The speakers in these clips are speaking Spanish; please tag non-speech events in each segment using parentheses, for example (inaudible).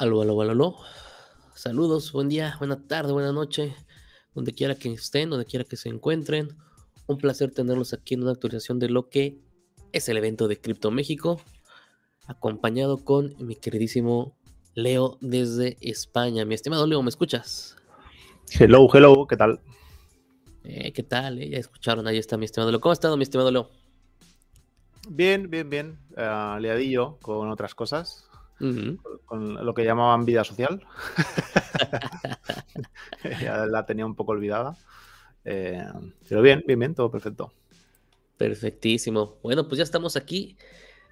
Aló, aló, aló, aló. Saludos, buen día, buena tarde, buena noche, donde quiera que estén, donde quiera que se encuentren. Un placer tenerlos aquí en una actualización de lo que es el evento de Cripto México, acompañado con mi queridísimo Leo desde España. Mi estimado Leo, ¿me escuchas? Hello, hello, ¿qué tal? Eh, ¿Qué tal? Eh? Ya escucharon, ahí está mi estimado Leo. ¿Cómo ha estado mi estimado Leo? Bien, bien, bien. Uh, liadillo con otras cosas con, lo que llamaban vida social. (laughs) ya la tenía un poco olvidada. Eh, pero bien, bien, bien, todo perfecto. Perfectísimo. Bueno, pues ya estamos aquí.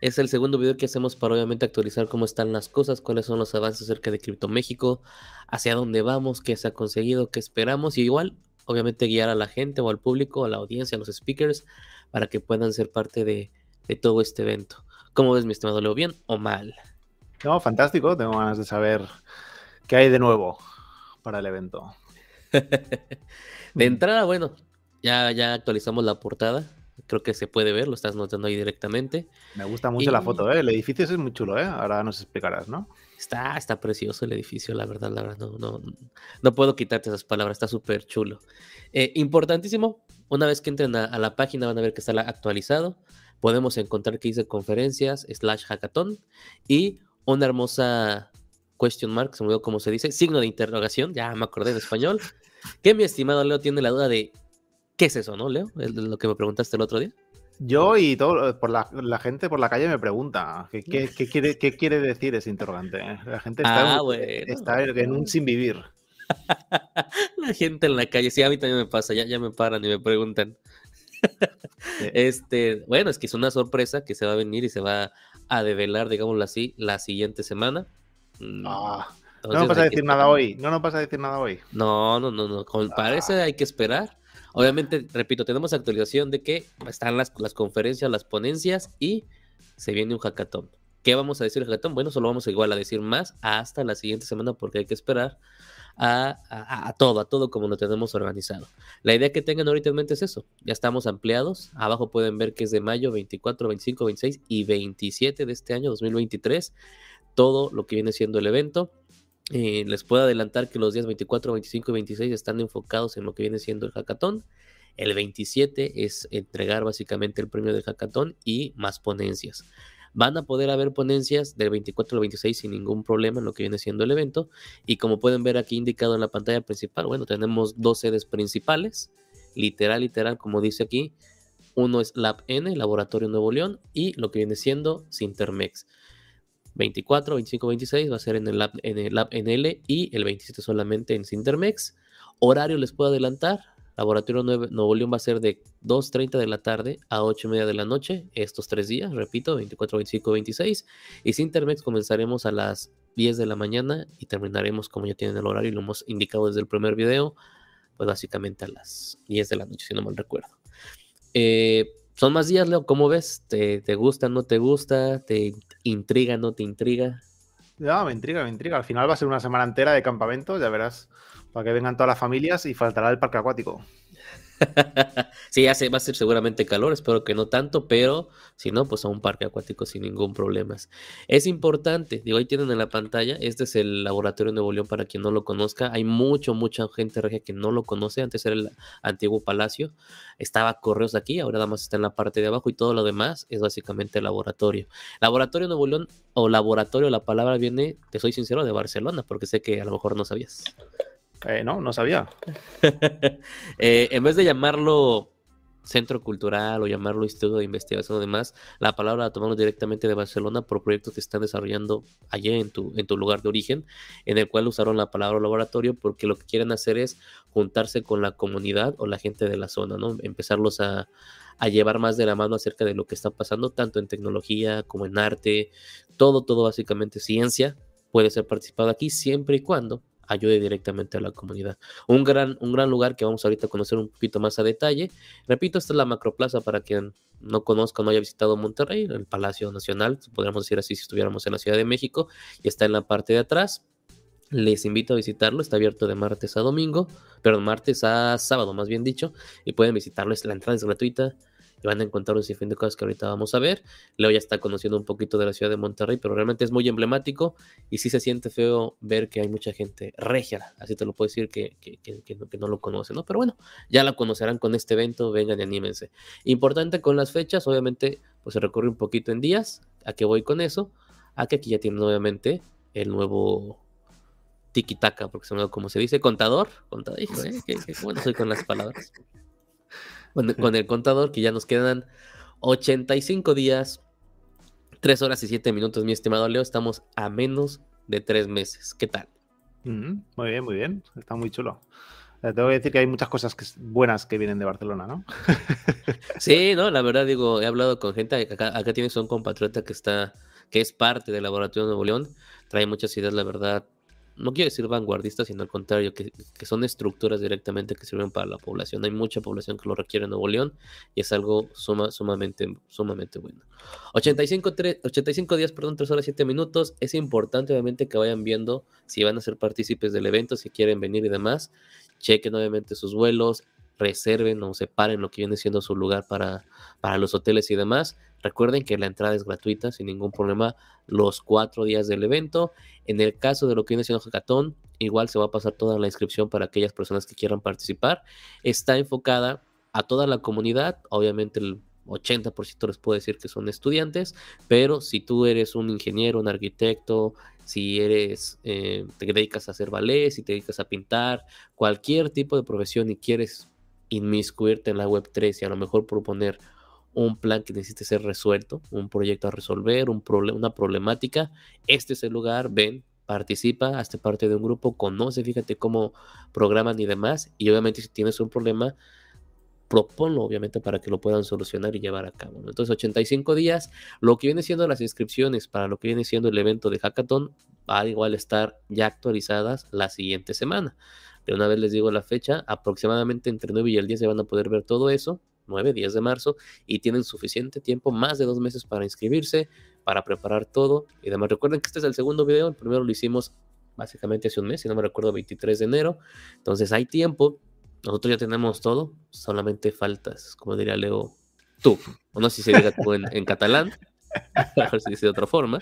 Es el segundo video que hacemos para obviamente actualizar cómo están las cosas, cuáles son los avances acerca de Cripto México, hacia dónde vamos, qué se ha conseguido, qué esperamos y igual, obviamente guiar a la gente o al público, a la audiencia, a los speakers, para que puedan ser parte de, de todo este evento. ¿Cómo ves, mi estimado Leo? ¿Bien o mal? No, fantástico. Tengo ganas de saber qué hay de nuevo para el evento. (laughs) de entrada, bueno, ya, ya actualizamos la portada. Creo que se puede ver, lo estás notando ahí directamente. Me gusta mucho la foto, ¿eh? El edificio es muy chulo, ¿eh? Ahora nos explicarás, ¿no? Está, está precioso el edificio, la verdad, la verdad, no, no, no puedo quitarte esas palabras, está súper chulo. Eh, importantísimo, una vez que entren a, a, la página van a ver que está actualizado. Podemos encontrar que dice conferencias slash hackathon y una hermosa question mark, se me olvidó cómo se dice, signo de interrogación, ya me acordé en español, (laughs) que mi estimado Leo tiene la duda de qué es eso, ¿no, Leo? Es lo que me preguntaste el otro día. Yo y todo, por la, gente por la calle me pregunta ¿qué, quiere, qué quiere decir ese interrogante. La gente está, ah, está en un sin vivir. (laughs) la gente en la calle, sí, a mí también me pasa, ya, ya me paran y me preguntan. (laughs) Este, bueno, es que es una sorpresa que se va a venir y se va a develar, digámoslo así, la siguiente semana. Mm, ah, no nos vas a decir nada hoy, no nos vas a decir nada hoy. No, no, no, no, como parece ah. hay que esperar. Obviamente, repito, tenemos actualización de que están las, las conferencias, las ponencias y se viene un hackathon. ¿Qué vamos a decir el hackathon? Bueno, solo vamos igual a decir más hasta la siguiente semana porque hay que esperar a, todo, a todo como lo tenemos organizado. La idea que tengan ahorita en mente es eso. Ya estamos ampliados. Abajo pueden ver que es de mayo 24, 25, 26 y 27 de este año 2023. Todo lo que viene siendo el evento. Eh, les puedo adelantar que los días 24, 25 y 26 están enfocados en lo que viene siendo el hackathon. El 27 es entregar básicamente el premio del hackathon y más ponencias. Van a poder haber ponencias del 24 al 26 sin ningún problema en lo que viene siendo el evento. Y como pueden ver aquí indicado en la pantalla principal, bueno, tenemos dos sedes principales, literal, literal, como dice aquí. Uno es Lab N, Laboratorio Nuevo León, y lo que viene siendo Sintermex. 24, 25, 26 va a ser en el Lab, Lab NL y el 27 solamente en Sintermex. Horario les puedo adelantar, Laboratorio Nuevo León va a ser de 2.30 de la tarde a 8.30 de la noche, estos tres días, repito, 24, 25, 26. Y sin Intermex comenzaremos a las 10 de la mañana y terminaremos, como ya tienen el horario y lo hemos indicado desde el primer video, pues básicamente a las 10 de la noche, si no mal recuerdo. Eh, son más días, Leo, ¿cómo ves? ¿Te, ¿Te, gusta, no te gusta? ¿Te intriga, no te intriga? Ya, me intriga, me intriga. Al final va a ser una semana entera de campamento, ya verás para que vengan todas las familias y faltará el parque acuático. (laughs) sí, ya se va a ser seguramente calor, espero que no tanto, pero si no, pues a un parque acuático sin ningún problema. Es importante, digo, ahí tienen en la pantalla, este es el Laboratorio Nuevo León para quien no lo conozca. Hay mucho, mucha gente regia que no lo conoce, antes era el antiguo palacio, estaba Correos aquí, ahora nada más está en la parte de abajo y todo lo demás es básicamente laboratorio. Laboratorio Nuevo León o laboratorio, la palabra viene, te soy sincero, de Barcelona, porque sé que a lo mejor no sabías. Eh, no, no sabía. (laughs) Eh, en vez de llamarlo centro cultural o llamarlo instituto de investigación o demás, la palabra la tomamos directamente de Barcelona por proyectos que están desarrollando allá en tu, en tu lugar de origen, en el cual usaron la palabra laboratorio porque lo que quieren hacer es juntarse con la comunidad o la gente de la zona, ¿no? Empezarlos a, a llevar más de la mano acerca de lo que está pasando, tanto en tecnología como en arte, todo, todo básicamente ciencia puede ser participado aquí siempre y cuando ayude directamente a la comunidad. Un gran, un gran lugar que vamos ahorita a conocer un poquito más a detalle. Repito, esta es la Macroplaza para quien no conozca no haya visitado Monterrey, el Palacio Nacional, podríamos decir así si estuviéramos en la Ciudad de México, y está en la parte de atrás. Les invito a visitarlo, está abierto de martes a domingo, perdón, martes a sábado más bien dicho, y pueden visitarlo, la entrada es gratuita, y van a encontrar un sinfín de cosas que ahorita vamos a ver. Leo ya está conociendo un poquito de la ciudad de Monterrey, pero realmente es muy emblemático y sí se siente feo ver que hay mucha gente regia, así te lo puedo decir, que, que, que, no, lo conoce, ¿no? Pero bueno, ya la conocerán con este evento, vengan y anímense. Importante con las fechas, obviamente, pues se recorre un poquito en días, ¿a qué voy con eso? A que aquí ya tienen obviamente el nuevo tiki-taka, porque se como se dice, contador, contador, hijo, ¿eh? bueno soy con las palabras. Con, el contador, que ya nos quedan 85 días, 3 horas y 7 minutos, mi estimado Leo, estamos a menos de 3 meses. ¿Qué tal? muy bien, muy bien, está muy chulo. Eh, tengo que decir que hay muchas cosas buenas que vienen de Barcelona, ¿no? (laughs) sí, no, la verdad digo, he hablado con gente, acá, acá tienes un compatriota que está, que es parte del laboratorio de Nuevo León, trae muchas ideas, la verdad, no quiero decir vanguardistas, sino al contrario, que, son estructuras directamente que sirven para la población. Hay mucha población que lo requiere en Nuevo León y es algo sumamente, sumamente bueno. 85, 85 días, perdón, 3 horas 7 minutos. Es importante, obviamente, que vayan viendo si van a ser partícipes del evento, si quieren venir y demás. Chequen, obviamente, sus vuelos, reserven o separen lo que viene siendo su lugar para, para los hoteles y demás. Recuerden que la entrada es gratuita sin ningún problema los cuatro días del evento. En el caso de lo que viene siendo Hackathon, igual se va a pasar toda la inscripción para aquellas personas que quieran participar. Está enfocada a toda la comunidad, obviamente el 80% les puedo decir que son estudiantes, pero si tú eres un ingeniero, un arquitecto, si eres, eh, te dedicas a hacer ballet, si te dedicas a pintar, cualquier tipo de profesión y quieres inmiscuirte en la web 3 y a lo mejor proponer un plan que necesite ser resuelto, un proyecto a resolver, un una problemática, este es el lugar, ven, participa, hazte parte de un grupo, conoce, fíjate cómo programan y demás, y obviamente si tienes un problema, proponlo obviamente para que lo puedan solucionar y llevar a cabo. Entonces 85 días, lo que viene siendo las inscripciones para lo que viene siendo el evento de hackathon, va igual estar ya actualizadas la siguiente semana. De una vez les digo la fecha, aproximadamente entre 9 y el 10 se van a poder ver todo eso. 9, 10 de marzo, y tienen suficiente tiempo, más de dos meses para inscribirse, para preparar todo y demás. Recuerden que este es el segundo video, el primero lo hicimos básicamente hace un mes, si no me recuerdo, 23 de enero. Entonces hay tiempo, nosotros ya tenemos todo, solamente faltas, como diría Leo, tú. O no sé si se diga tú en, catalán, (laughs) mejor si dice de otra forma,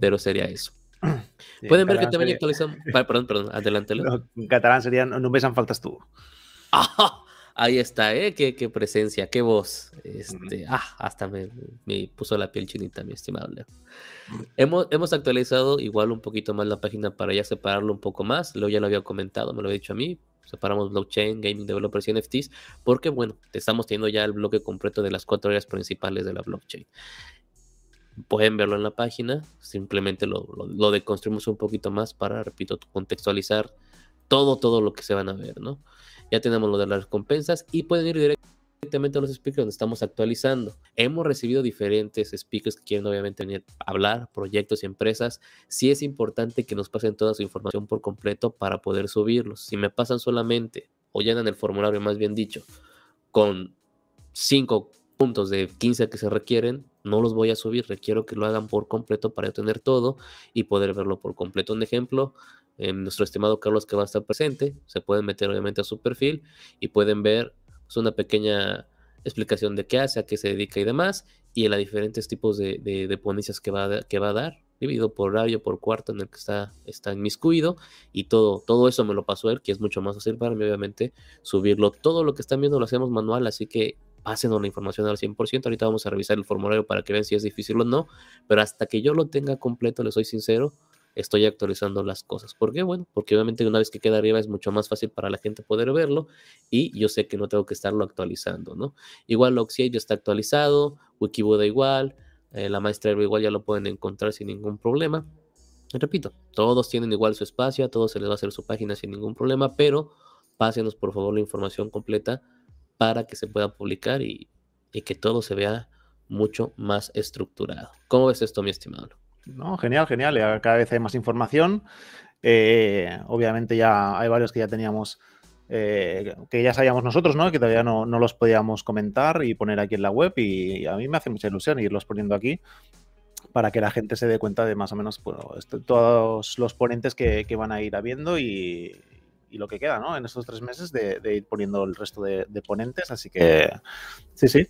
pero sería eso. (clears throat) Pueden ver que también actualizamos. Perdón, perdón, adelante. en catalán sería no, me faltas tú. (laughs) Ahí está, ¿eh? Qué, qué presencia, qué voz. Este, ah, hasta me, me, puso la piel chinita, mi estimado Leo. Hemos, hemos actualizado igual un poquito más la página para ya separarlo un poco más. Leo ya lo había comentado, me lo había dicho a mí. Separamos blockchain, gaming developers y NFTs, porque bueno, estamos teniendo ya el bloque completo de las cuatro áreas principales de la blockchain. Pueden verlo en la página, simplemente lo, lo, lo deconstruimos un poquito más para, repito, contextualizar todo, todo lo que se van a ver, ¿no? Ya tenemos lo de las recompensas y pueden ir directamente a los speakers donde estamos actualizando. Hemos recibido diferentes speakers que quieren obviamente venir a hablar, proyectos y empresas. Sí es importante que nos pasen toda su información por completo para poder subirlos. Si me pasan solamente o llenan el formulario, más bien dicho, con cinco puntos de 15 que se requieren, no los voy a subir, requiero que lo hagan por completo para tener todo y poder verlo por completo. Un ejemplo, nuestro estimado Carlos que va a estar presente. Se pueden meter obviamente a su perfil y pueden ver pues, una pequeña explicación de qué hace, a qué se dedica y demás, y en los diferentes tipos de, de, ponencias que va, a, que va a dar, dividido por horario, por cuarto en el que está, está inmiscuido, y todo, todo eso me lo pasó él, que es mucho más fácil para mí, obviamente, subirlo. Todo lo que están viendo lo hacemos manual, así que pásenos la información al 100%. Ahorita vamos a revisar el formulario para que vean si es difícil o no, pero hasta que yo lo tenga completo, les soy sincero, estoy actualizando las cosas. ¿Por qué? Bueno, porque obviamente una vez que queda arriba es mucho más fácil para la gente poder verlo y yo sé que no tengo que estarlo actualizando, ¿no? Igual Oxy ya está actualizado, Wikibuda igual, eh, la maestra igual ya lo pueden encontrar sin ningún problema. repito, todos tienen igual su espacio, a todos se les va a hacer su página sin ningún problema, pero pásenos por favor la información completa para que se pueda publicar y, que todo se vea mucho más estructurado. ¿Cómo ves esto, mi estimado? No, genial, genial. Cada vez hay más información. Eh, obviamente ya hay varios que ya teníamos, eh, que ya sabíamos nosotros, ¿no? Que todavía no, los podíamos comentar y poner aquí en la web. Y a mí me hace mucha ilusión irlos poniendo aquí para que la gente se dé cuenta de más o menos todos los ponentes que, van a ir habiendo y, lo que queda, ¿no? En estos tres meses de, ir poniendo el resto de, de ponentes. Así que sí, sí,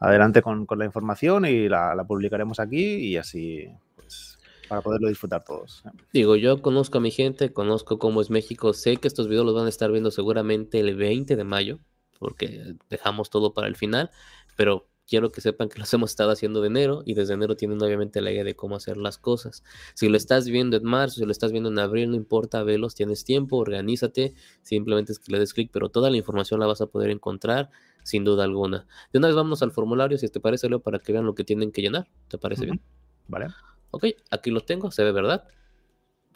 adelante con, la información y la, publicaremos aquí y así pues, para poderlo disfrutar todos. Digo, yo conozco a mi gente, conozco cómo es México, sé que estos videos los van a estar viendo seguramente el 20 de mayo, porque dejamos todo para el final, pero quiero que sepan que los (laughs) hemos estado haciendo de enero y desde enero tienen obviamente la idea de cómo hacer las cosas. Si lo estás viendo en marzo, si lo estás viendo en abril, no importa, velos, tienes tiempo, organízate, simplemente es que le des clic, pero toda la información la vas a poder encontrar sin duda alguna. De una vez vamos al formulario, si te parece, Leo, para que vean lo que tienen que llenar. ¿Te parece bien? Vale. Ok, aquí lo tengo, se ve, ¿verdad?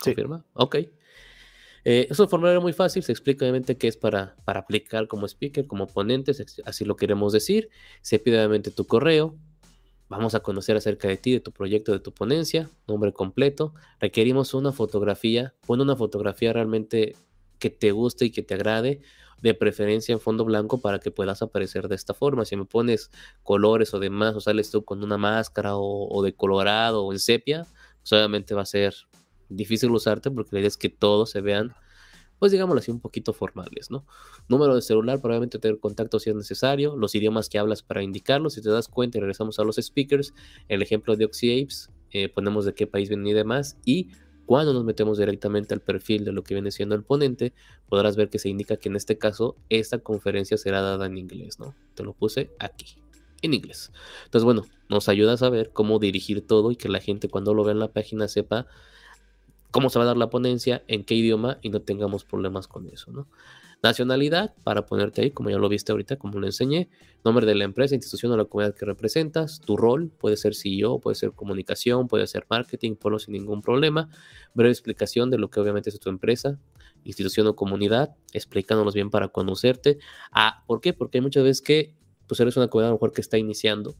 Sí. Confirma. Ok. Eh, es un formulario muy fácil, se explica obviamente que es para, para aplicar como speaker, como ponente, así lo queremos decir. Se pide obviamente tu correo. Vamos a conocer acerca de ti, de tu proyecto, de tu ponencia, nombre completo. Requerimos una fotografía, pon una fotografía realmente que te guste y que te agrade, de preferencia en fondo blanco para que puedas aparecer de esta forma. Si me pones colores o demás, o sales tú con una máscara o, o de colorado o en sepia, pues obviamente va a ser difícil usarte porque la idea es que todos se vean, pues digámoslo así, un poquito formales, ¿no? Número de celular, probablemente tener contacto si es necesario, los idiomas que hablas para indicarlo, si te das cuenta y regresamos a los speakers, el ejemplo de OxyApes, eh, ponemos de qué país viene y demás, y cuando nos metemos directamente al perfil de lo que viene siendo el ponente, podrás ver que se indica que en este caso esta conferencia será dada en inglés, ¿no? Te lo puse aquí, en inglés. Entonces, bueno, nos ayuda a saber cómo dirigir todo y que la gente cuando lo vea en la página sepa cómo se va a dar la ponencia, en qué idioma y no tengamos problemas con eso, ¿no? Nacionalidad, para ponerte ahí, como ya lo viste ahorita, como lo enseñé. Nombre de la empresa, institución o la comunidad que representas. Tu rol, puede ser CEO, puede ser comunicación, puede ser marketing, ponlo sin ningún problema. Breve explicación de lo que obviamente es tu empresa, institución o comunidad, explicándonos bien para conocerte. Ah, ¿por qué? Porque hay muchas veces que pues eres una comunidad a lo mejor que está iniciando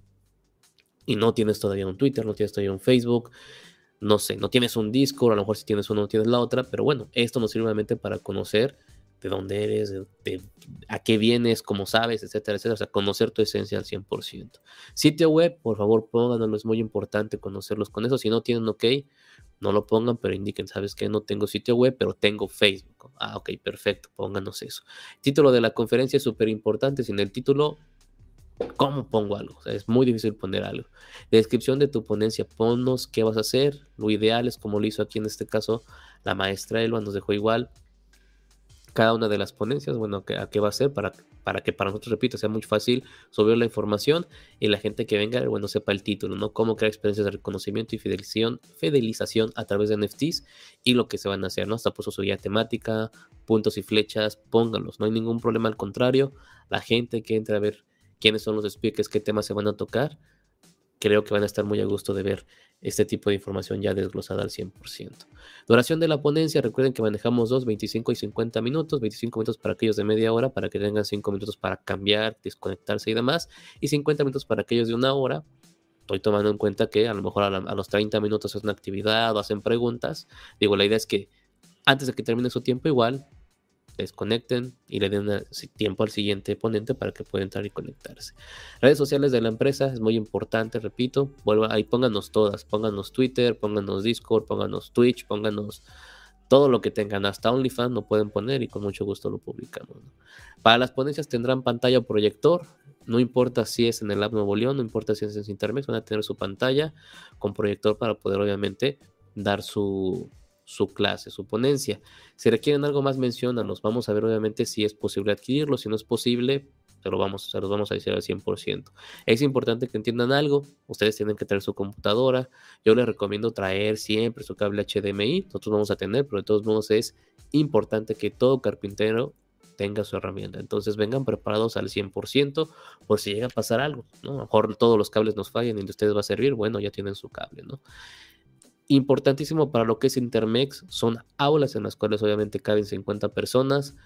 y no tienes todavía un Twitter, no tienes todavía un Facebook, no sé, no tienes un Discord, a lo mejor si tienes uno no tienes la otra, pero bueno, esto nos sirve realmente para conocer de dónde eres, de, a qué vienes, cómo sabes, etcétera, etcétera, o sea, conocer tu esencia al 100%. Sitio web, por favor, pónganlo, es muy importante conocerlos con eso, si no tienen ok, no lo pongan, pero indiquen, ¿sabes que No tengo sitio web, pero tengo Facebook. Ah, ok, perfecto, pónganos eso. Título de la conferencia es súper importante, sin el título ¿Cómo pongo algo? es muy difícil poner algo. Descripción de tu ponencia, ponnos qué vas a hacer. Lo ideal es como lo hizo aquí en este caso la maestra Elba, nos dejó igual cada una de las ponencias, bueno, a qué va a ser para, para que para nosotros, repito, sea muy fácil subir la información y la gente que venga, bueno, sepa el título, ¿no? Cómo crear experiencias de reconocimiento y fidelización, fidelización a través de NFTs y lo que se van a hacer, ¿no? Hasta puso su guía temática, puntos y flechas, pónganlos, no hay ningún problema, al contrario, la gente que entre a ver quiénes son los speakers, qué temas se van a tocar, creo que van a estar muy a gusto de ver este tipo de información ya desglosada al 100%. Duración de la ponencia, recuerden que manejamos dos, 25 y 50 minutos, 25 minutos para aquellos de media hora, para que tengan 5 minutos para cambiar, desconectarse y demás, y 50 minutos para aquellos de una hora. Estoy tomando en cuenta que a lo mejor a, a los 30 minutos es una actividad o hacen preguntas. Digo, la idea es que antes de que termine su tiempo, igual desconecten y le den tiempo al siguiente ponente para que pueda entrar y conectarse. Redes sociales de la empresa es muy importante, repito, vuelva ahí pónganos todas, pónganos Twitter, pónganos Discord, pónganos Twitch, pónganos todo lo que tengan, hasta OnlyFans lo pueden poner y con mucho gusto lo publicamos. Para las ponencias tendrán pantalla o proyector, no importa si es en el app Nuevo León, no importa si es en Intermex, van a tener su pantalla con proyector para poder obviamente dar su, su clase, su ponencia. Si requieren algo más, menciónanos. Vamos a ver obviamente si es posible adquirirlo. Si no es posible, se, lo vamos, se los vamos a decir al 100%. Es importante que entiendan algo. Ustedes tienen que traer su computadora. Yo les recomiendo traer siempre su cable HDMI. Nosotros vamos a tener, pero de todos modos es importante que todo carpintero tenga su herramienta. Entonces vengan preparados al 100% por si llega a pasar algo. A lo mejor todos los cables nos fallan y de ustedes va a servir. Bueno, ya tienen su cable. ¿no? Importantísimo para lo que es Intermex son aulas en las cuales obviamente caben 50 personas.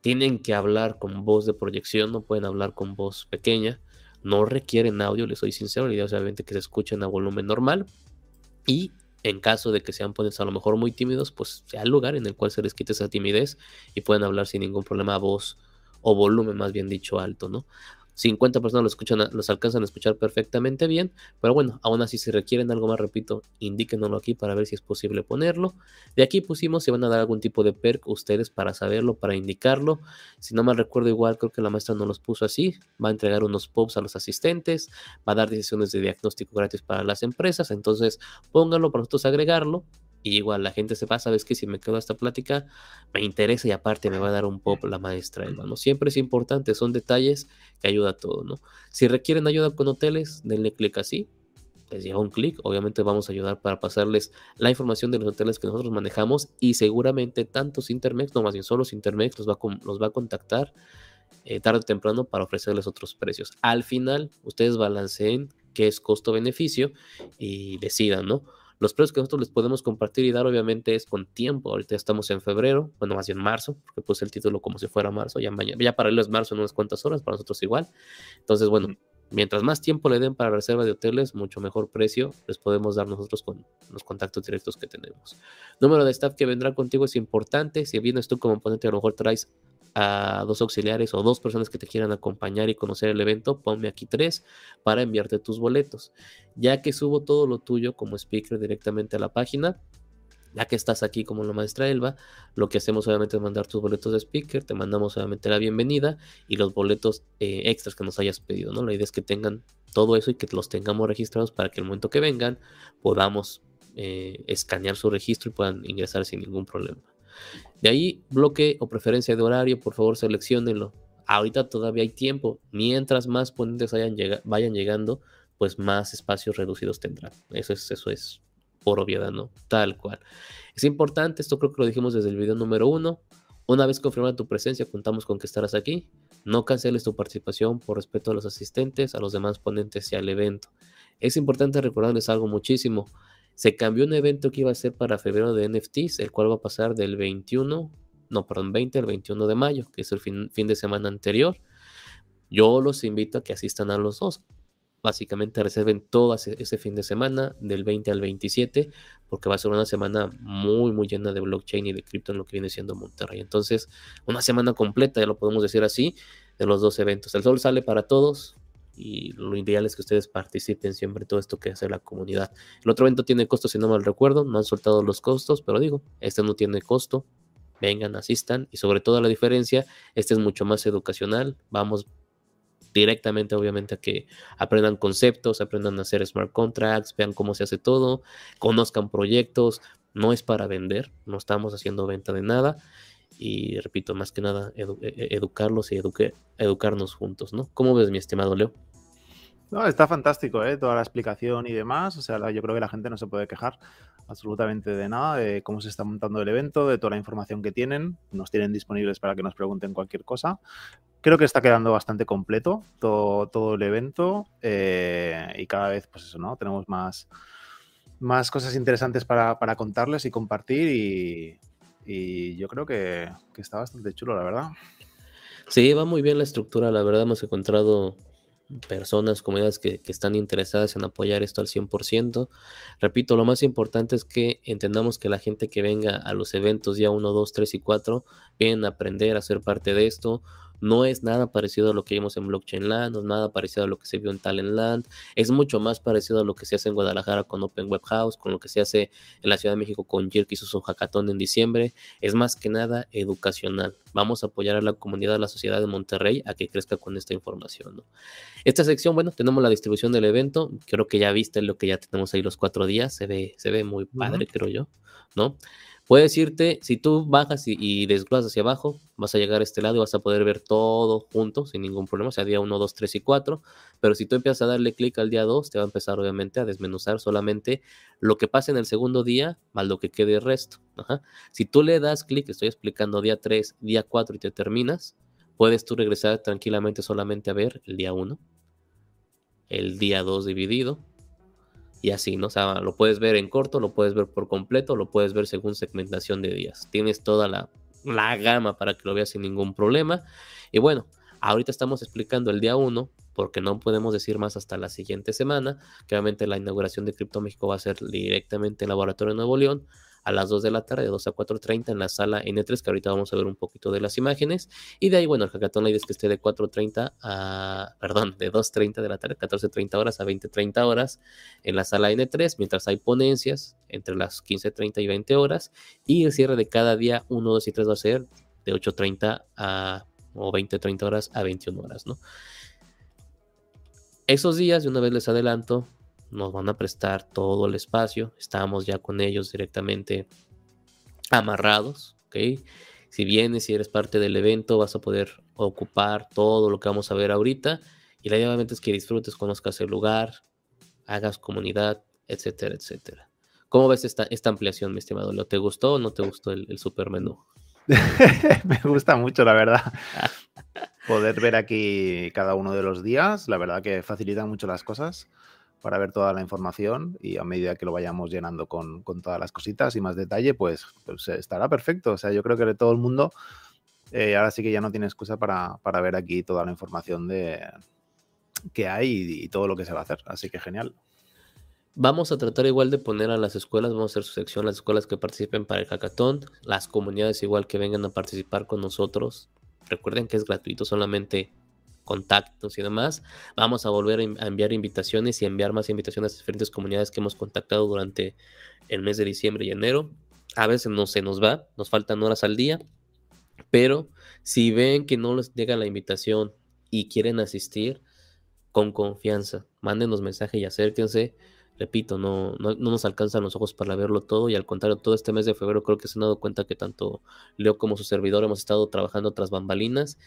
Tienen que hablar con voz de proyección, no pueden hablar con voz pequeña. No requieren audio, les soy sincero, la idea es obviamente que se escuchen a volumen normal. Y en caso de que sean pones a lo mejor muy tímidos, pues sea el lugar en el cual se les quite esa timidez y pueden hablar sin ningún problema voz o volumen más bien dicho alto, ¿no? 50 personas los, escuchan, los alcanzan a escuchar perfectamente bien, pero bueno, aún así si requieren algo más, repito, indíquenoslo aquí para ver si es posible ponerlo. De aquí pusimos si van a dar algún tipo de perk ustedes para saberlo, para indicarlo. Si no mal recuerdo igual, creo que la maestra no los puso así. Va a entregar unos pops a los asistentes, va a dar decisiones de diagnóstico gratis para las empresas, entonces pónganlo para nosotros agregarlo y igual la gente se pasa, sabes que si me quedo esta plática, me interesa y aparte me va a dar un pop la maestra Elba, ¿no? Siempre es importante, son detalles que ayuda a todo, ¿no? Si requieren ayuda con hoteles, denle clic así, les llega un clic, obviamente vamos a ayudar para pasarles la información de los hoteles que nosotros manejamos y seguramente tantos Intermex, no más bien solo Intermex los va a, los va a contactar eh, tarde o temprano para ofrecerles otros precios. Al final, ustedes balanceen qué es costo-beneficio y decidan, ¿no? Los precios que nosotros les podemos compartir y dar obviamente es con tiempo. Ahorita estamos en febrero, bueno, más bien marzo, porque puse el título como si fuera marzo, ya, mañana, ya para él es marzo en unas cuantas horas, para nosotros igual. Entonces, bueno, mientras más tiempo le den para reserva de hoteles, mucho mejor precio les podemos dar nosotros con los contactos directos que tenemos. Número de staff que vendrá contigo es importante. Si vienes tú como ponente, a lo mejor traes a dos auxiliares o dos personas que te quieran acompañar y conocer el evento, ponme aquí tres para enviarte tus boletos. Ya que subo todo lo tuyo como speaker directamente a la página, ya que estás aquí como la maestra Elba, lo que hacemos obviamente es mandar tus boletos de speaker, te mandamos obviamente la bienvenida y los boletos eh, extras que nos hayas pedido, ¿no? La idea es que tengan todo eso y que los tengamos registrados para que el momento que vengan podamos eh, escanear su registro y puedan ingresar sin ningún problema. De ahí, bloque o preferencia de horario, por favor, seleccionenlo. Ahorita todavía hay tiempo. Mientras más ponentes vayan llegando, pues más espacios reducidos tendrán. Eso es, eso es por obviedad, ¿no? Tal cual. Es importante, esto creo que lo dijimos desde el video número uno. Una vez confirmada tu presencia, contamos con que estarás aquí. No canceles tu participación por respeto a los asistentes, a los demás ponentes y al evento. Es importante recordarles algo muchísimo. Se cambió un evento que iba a ser para febrero de NFTs, el cual va a pasar del 21, no, perdón, 20 al 21 de mayo, que es el fin, de semana anterior. Yo los invito a que asistan a los dos. Básicamente reserven todo ese, fin de semana, del 20 al 27, porque va a ser una semana muy, muy llena de blockchain y de cripto en lo que viene siendo Monterrey. Entonces, una semana completa, ya lo podemos decir así, de los dos eventos. El sol sale para todos, y lo ideal es que ustedes participen siempre en todo esto que hace la comunidad. El otro evento tiene costo, si no mal recuerdo, no han soltado los costos, pero digo, este no tiene costo. Vengan, asistan y sobre todo la diferencia, este es mucho más educacional. Vamos directamente, obviamente, a que aprendan conceptos, aprendan a hacer smart contracts, vean cómo se hace todo, conozcan proyectos. No es para vender, no estamos haciendo venta de nada y repito, más que nada, e, educarlos y educarnos juntos, ¿no? ¿Cómo ves, mi estimado Leo? Está fantástico, ¿eh? Toda la explicación y demás. O sea, yo creo que la gente no se puede quejar absolutamente de nada, de cómo se está montando el evento, de toda la información que tienen. Nos tienen disponibles para que nos pregunten cualquier cosa. Creo que está quedando bastante completo todo, el evento eh, y cada vez, pues eso, ¿no? Tenemos más, más cosas interesantes para, para contarles y compartir y yo creo que, está bastante chulo, la verdad. Sí, va muy bien la estructura, la verdad hemos encontrado personas, comunidades que, que, están interesadas en apoyar esto al 100%. Repito, lo más importante es que entendamos que la gente que venga a los eventos día 1, 2, 3 y 4 vienen a aprender a ser parte de esto, no es nada parecido a lo que vimos en Blockchain Land, no es nada parecido a lo que se vio en Talent Land, es mucho más parecido a lo que se hace en Guadalajara con Open Web House, con lo que se hace en la Ciudad de México con Jirk y su hackathon en diciembre, es más que nada educacional. Vamos a apoyar a la comunidad, a la sociedad de Monterrey a que crezca con esta información. Esta sección, bueno, tenemos la distribución del evento, creo que ya viste lo que ya tenemos ahí los cuatro días, se ve, se ve muy padre, creo yo, ¿no? Puedes irte, si tú bajas y, y, hacia abajo, vas a llegar a este lado y vas a poder ver todo junto sin ningún problema, o sea, día 1, 2, 3 y 4. Pero si tú empiezas a darle clic al día 2, te va a empezar obviamente a desmenuzar solamente lo que pasa en el segundo día más lo que quede el resto. Si tú le das clic, estoy explicando día 3, día 4 y te terminas, puedes tú regresar tranquilamente solamente a ver el día 1, el día 2 dividido, y así, ¿no? O sea, lo puedes ver en corto, lo puedes ver por completo, lo puedes ver según segmentación de días. Tienes toda la, la gama para que lo veas sin ningún problema. Y bueno, ahorita estamos explicando el día 1, porque no podemos decir más hasta la siguiente semana, que obviamente la inauguración de Cripto México va a ser directamente en Laboratorio de Nuevo León. A las 2 de la tarde, de 2 a 4.30 en la sala N3, que ahorita vamos a ver un poquito de las imágenes. Y de ahí, bueno, el hackathon la es que esté de 4.30 a, perdón, de 2.30 de la tarde, 14.30 horas a 20.30 horas en la sala N3, mientras hay ponencias entre las 15.30 y 20 horas. Y el cierre de cada día 1, 2 y 3 va a ser de 8.30 a o 20-30 horas a 21 horas, ¿no? Esos días, de una vez les adelanto, nos van a prestar todo el espacio. Estamos ya con ellos directamente amarrados, ¿ok? Si vienes, si eres parte del evento, vas a poder ocupar todo lo que vamos a ver ahorita. Y la idea obviamente es que disfrutes, conozcas el lugar, hagas comunidad, etcétera, etcétera. ¿Cómo ves esta, esta ampliación, mi estimado Leo? ¿Te gustó o no te gustó el, el super menú? (laughs) Me gusta mucho, la verdad. (laughs) Poder ver aquí cada uno de los días, la verdad que facilita mucho las cosas para ver toda la información y a medida que lo vayamos llenando con, todas las cositas y más detalle, pues, pues, estará perfecto. O sea, yo creo que todo el mundo eh, ahora sí que ya no tiene excusa para, ver aquí toda la información de que hay y, y todo lo que se va a hacer. Así que genial. Vamos a tratar igual de poner a las escuelas, vamos a hacer su sección, las escuelas que participen para el hackathon, las comunidades igual que vengan a participar con nosotros. Recuerden que es gratuito, solamente contactos y demás. Vamos a volver a enviar invitaciones y enviar más invitaciones a diferentes comunidades que hemos contactado durante el mes de diciembre y enero. A veces no se nos va, nos faltan horas al día, pero si ven que no les llega la invitación y quieren asistir, con confianza, mándenos mensaje y acérquense repito, no, no, nos alcanzan los ojos para verlo todo y al contrario, todo este mes de febrero creo que se han dado cuenta que tanto Leo como su servidor hemos estado trabajando tras bambalinas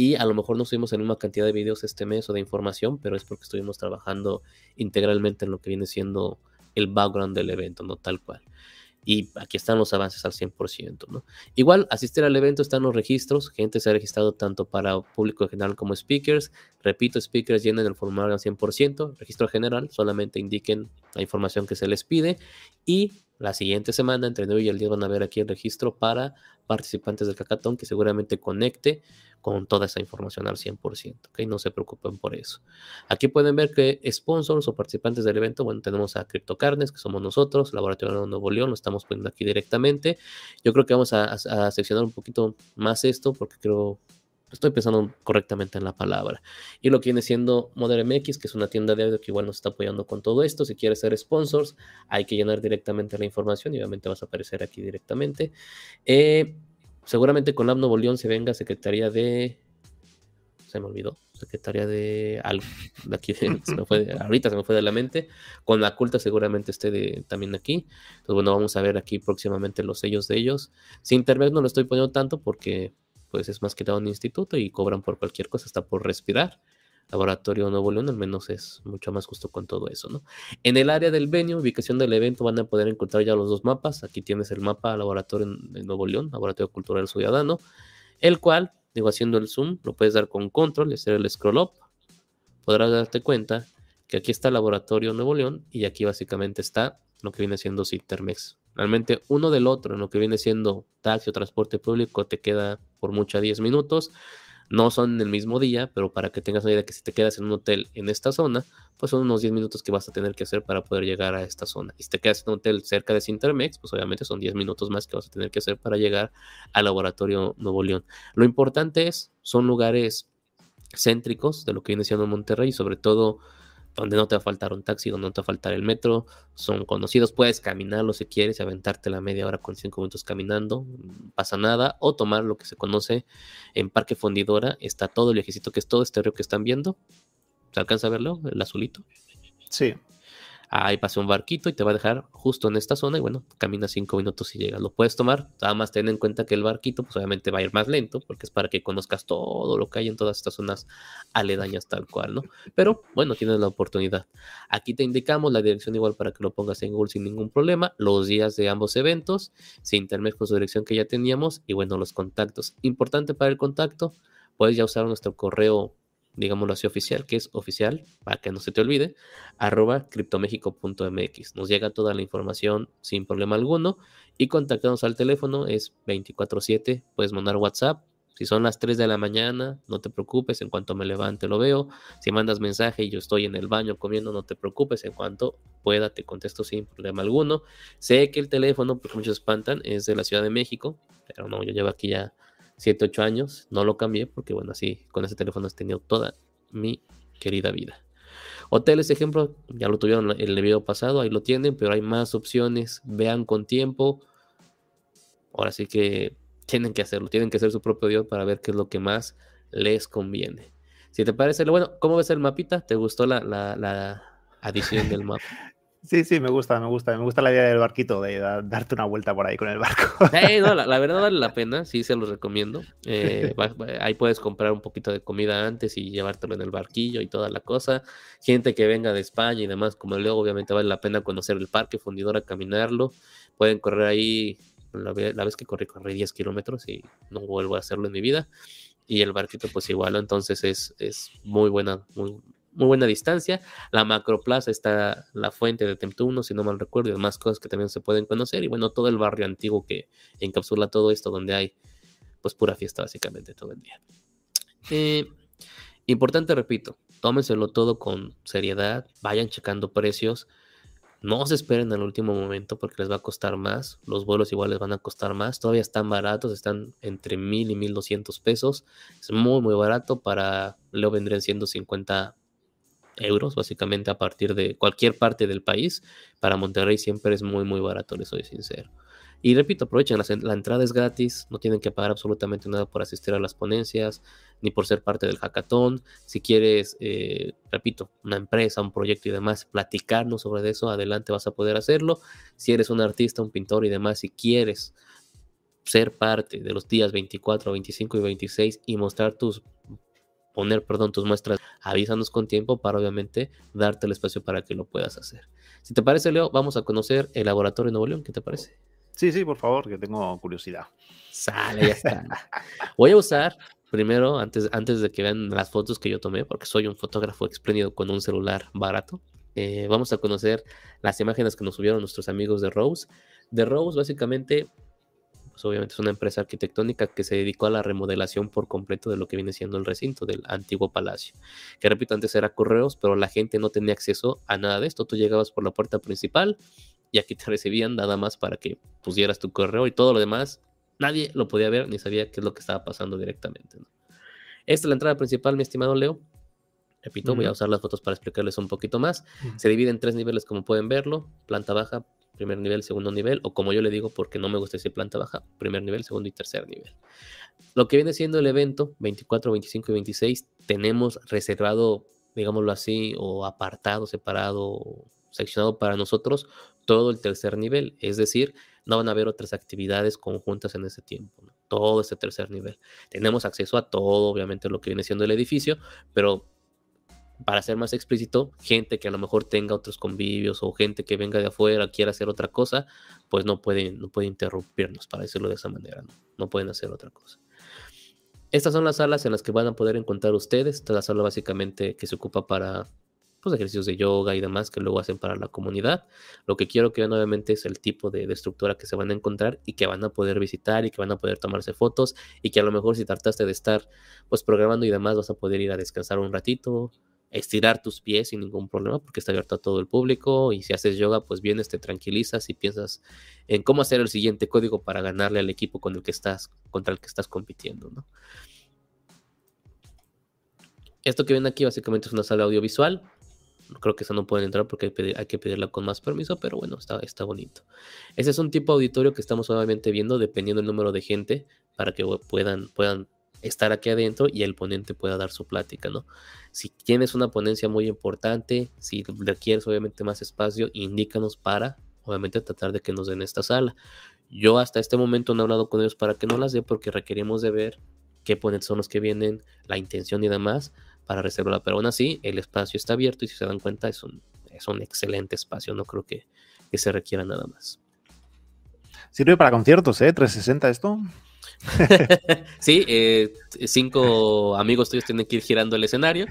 y a lo mejor no subimos en una cantidad de videos este mes o de información, pero es porque estuvimos trabajando integralmente en lo que viene siendo el background del evento, no tal cual. Y aquí están los avances al 100%, ¿no? Igual, asistir al evento están los registros, gente se ha registrado tanto para público general como speakers, repito, speakers llenen el formulario al 100%, registro general, solamente indiquen la información que se les pide. Y la siguiente semana, entre hoy y el día, van a ver aquí el registro para participantes del cacatón que seguramente conecte con toda esa información al 100%, ¿ok? No se preocupen por eso. Aquí pueden ver que sponsors o participantes del evento, bueno, tenemos a Carnes, que somos nosotros, Laboratorio Nuevo León, lo estamos poniendo aquí directamente. Yo creo que vamos a seccionar un poquito más esto, porque creo estoy pensando correctamente en la palabra. Y lo que viene siendo Modern MX, que es una tienda de audio que igual nos está apoyando con todo esto. Si quieres ser sponsors, hay que llenar directamente la información y obviamente vas a aparecer aquí directamente. Eh, Seguramente con la Nuevo León se venga Secretaría de. Se me olvidó. Secretaría de algo. De aquí, (laughs) ahorita se me fue de la mente. Con la culta seguramente esté de, también aquí. Entonces, bueno, vamos a ver aquí próximamente los sellos de ellos. Sin internet no lo estoy poniendo tanto porque pues es más que todo un instituto y cobran por cualquier cosa, hasta por respirar. Laboratorio Nuevo León, al menos es mucho más justo con todo eso, ¿no? En el área del venue, ubicación del evento, van a poder encontrar ya los dos mapas. Aquí tienes el mapa Laboratorio de Nuevo León, Laboratorio Cultural Ciudadano, el cual, digo, haciendo el zoom, lo puedes dar con control hacer el scroll up. Podrás darte cuenta que aquí está Laboratorio Nuevo León y aquí básicamente está lo que viene siendo Cintermex. Realmente uno del otro, en lo que viene siendo taxi o transporte público, te queda por mucho a 10 minutos. No son el mismo día, pero para que tengas una idea que si te quedas en un hotel en esta zona, pues son unos 10 minutos que vas a tener que hacer para poder llegar a esta zona. Y si te quedas en un hotel cerca de Sintermex, pues obviamente son 10 minutos más que vas a tener que hacer para llegar al laboratorio Nuevo León. Lo importante es, son lugares céntricos de lo que viene siendo Monterrey, sobre todo donde no te va a faltar un taxi, donde no te va a faltar el metro, son conocidos, puedes caminarlo si quieres, aventarte la media hora con cinco minutos caminando, no pasa nada, o tomar lo que se conoce en Parque Fundidora, está todo el viejecito que es todo este río que están viendo, ¿se alcanza a verlo? El azulito. Sí ahí pasa un barquito y te va a dejar justo en esta zona y bueno, camina cinco minutos y llegas. Lo puedes tomar, nada más ten en cuenta que el barquito pues obviamente va a ir más lento porque es para que conozcas todo lo que hay en todas estas zonas aledañas tal cual, ¿no? Pero bueno, tienes la oportunidad. Aquí te indicamos la dirección igual para que lo pongas en Google sin ningún problema, los días de ambos eventos, sin internet con su dirección que ya teníamos y bueno, los contactos. Importante para el contacto, puedes ya usar nuestro correo digámoslo así, oficial, que es oficial, para que no se te olvide, arroba criptomexico.mx. Nos llega toda la información sin problema alguno y contactarnos al teléfono es 24/7, puedes mandar WhatsApp Si son las 3 de la mañana, no te preocupes, en cuanto me levante lo veo. Si mandas mensaje y yo estoy en el baño comiendo, no te preocupes, en cuanto pueda te contesto sin problema alguno. Sé que el teléfono, porque muchos espantan, es de la Ciudad de México, pero no, yo llevo aquí ya 7, 8 años, no lo cambié porque bueno, así con ese teléfono he tenido toda mi querida vida. Hoteles, ejemplo, ya lo tuvieron en el video pasado, ahí lo tienen, pero hay más opciones, vean con tiempo. Ahora sí que tienen que hacerlo, tienen que hacer su propio Dios para ver qué es lo que más les conviene. Si te parece, bueno, ¿cómo ves el mapita? ¿Te gustó la, la adición del mapa? (laughs) Sí, sí, me gusta, me gusta. Me gusta la idea del barquito, de darte una vuelta por ahí con el barco. no, (laughs) la, verdad vale la pena, sí se los recomiendo. Eh, ahí puedes comprar un poquito de comida antes y llevártelo en el barquillo y toda la cosa. Gente que venga de España y demás, como Leo, obviamente vale la pena conocer el parque fundidor, a caminarlo. Pueden correr ahí, la, vez que corrí, corrí 10 kilómetros y no vuelvo a hacerlo en mi vida. Y el barquito, pues igual, entonces es, es muy buena, muy, muy buena distancia. La macroplaza está la fuente de Temptuno, si no mal recuerdo, y demás cosas que también se pueden conocer. Y bueno, todo el barrio antiguo que encapsula todo esto, donde hay pues pura fiesta básicamente todo el día. Eh, importante, repito, tómenselo todo con seriedad, vayan checando precios. No se esperen al último momento porque les va a costar más. Los vuelos igual les van a costar más. Todavía están baratos, están entre mil y mil doscientos pesos. Es muy, muy barato. Para Leo vendrían siendo 50 euros, básicamente a partir de cualquier parte del país. Para Monterrey siempre es muy, muy barato, les soy sincero. Y repito, aprovechen, la, entrada es gratis, no tienen que pagar absolutamente nada por asistir a las ponencias, ni por ser parte del hackathon. Si quieres, eh, repito, una empresa, un proyecto y demás, platicarnos sobre eso, adelante vas a poder hacerlo. Si eres un artista, un pintor y demás, si quieres ser parte de los días 24, 25 y 26 y mostrar tus poner, perdón, tus muestras, avísanos con tiempo para obviamente darte el espacio para que lo puedas hacer. Si te parece, Leo, vamos a conocer el laboratorio de Nuevo León. ¿Qué te parece? Sí, sí, por favor, que tengo curiosidad. Sale, ya está. Voy a usar primero, antes, antes de que vean las fotos que yo tomé, porque soy un fotógrafo espléndido con un celular barato, eh, vamos a conocer las imágenes que nos subieron nuestros amigos de Rose. De Rose, básicamente, pues, obviamente es una empresa arquitectónica que se dedicó a la remodelación por completo de lo que viene siendo el recinto del antiguo palacio. Que repito, antes era correos, pero la gente no tenía acceso a nada de esto. Tú llegabas por la puerta principal y aquí te (laughs) recibían nada más para que pusieras tu correo y todo lo demás. Nadie lo podía ver ni sabía qué es lo que estaba pasando directamente. Esta es la entrada principal, mi estimado Leo. Repito, voy a usar las fotos para explicarles un poquito más. Se divide en tres niveles, como pueden verlo: planta baja, primer nivel, segundo nivel, o como yo le digo, porque no me gusta decir planta baja, primer nivel, segundo y tercer nivel. Lo que viene siendo el evento 24, 25 y 26, tenemos reservado, digámoslo así, o apartado, separado, seccionado para nosotros todo el tercer nivel, es decir, no van a haber otras actividades conjuntas en ese tiempo, todo ese tercer nivel. Tenemos acceso a todo, obviamente, lo que viene siendo el edificio, pero para ser más explícito, gente que a lo mejor tenga otros convivios o gente que venga de afuera, quiera hacer otra cosa, pues no pueden, no puede interrumpirnos, para decirlo de esa manera, ¿no? no pueden hacer otra cosa. Estas son las salas en las que van a poder encontrar ustedes. Esta es la sala básicamente que se ocupa para pues, ejercicios de yoga y demás que luego hacen para la comunidad. Lo que quiero que vean obviamente es el tipo de, de, estructura que se van a encontrar y que van a poder visitar y que van a poder tomarse fotos y que a lo mejor si trataste de estar pues programando y demás vas a poder ir a descansar un ratito, estirar tus pies sin ningún problema porque está abierto a todo el público y si haces yoga pues vienes, te tranquilizas y piensas en cómo hacer el siguiente código para ganarle al equipo con el que estás, contra el que estás compitiendo, ¿no? Esto que ven aquí básicamente es una sala audiovisual. Creo que eso no pueden entrar porque hay, que pedirla con más permiso, pero bueno, está, está bonito. Ese es un tipo de auditorio que estamos obviamente viendo dependiendo del número de gente para que puedan, puedan estar aquí adentro y el ponente pueda dar su plática, ¿no? Si tienes una ponencia muy importante, si requieres obviamente más espacio, indícanos para, obviamente, tratar de que nos den esta sala. Yo hasta este momento no he hablado con ellos para que no las dé porque requerimos de ver qué ponentes son los que vienen, la intención y demás para reservarla. Pero aún así, el espacio está abierto y si se dan cuenta es un, es un excelente espacio, no creo que, que se requiera nada más. Sirve para conciertos, ¿eh? 360 esto. (laughs) sí, eh, cinco amigos tuyos tienen que ir girando el escenario,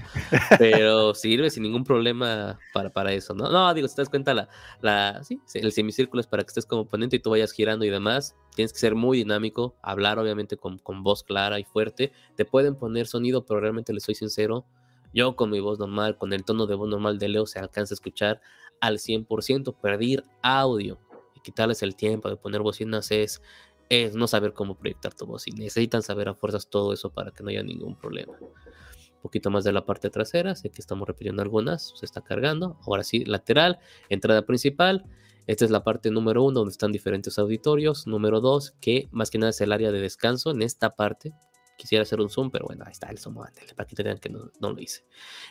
pero sirve sin ningún problema para, para eso, ¿no? No, digo, si te das cuenta, la, la, sí, el semicírculo es para que estés como ponente y tú vayas girando y demás. tienes que ser muy dinámico, hablar obviamente con, con voz clara y fuerte. Te pueden poner sonido, pero realmente les soy sincero, yo con mi voz normal, con el tono de voz normal de Leo, se alcanza a escuchar al 100%. Perder audio y quitarles el tiempo de poner bocinas es, es no saber cómo proyectar tu voz. Y necesitan saber a fuerzas todo eso para que no haya ningún problema. Un poquito más de la parte trasera, sé que estamos repitiendo algunas, se está cargando. Ahora sí, lateral, entrada principal. Esta es la parte número uno, donde están diferentes auditorios. Número dos, que más que nada es el área de descanso. En esta parte Quisiera hacer un zoom, pero bueno, ahí está el zoom para que te vean que no, lo hice.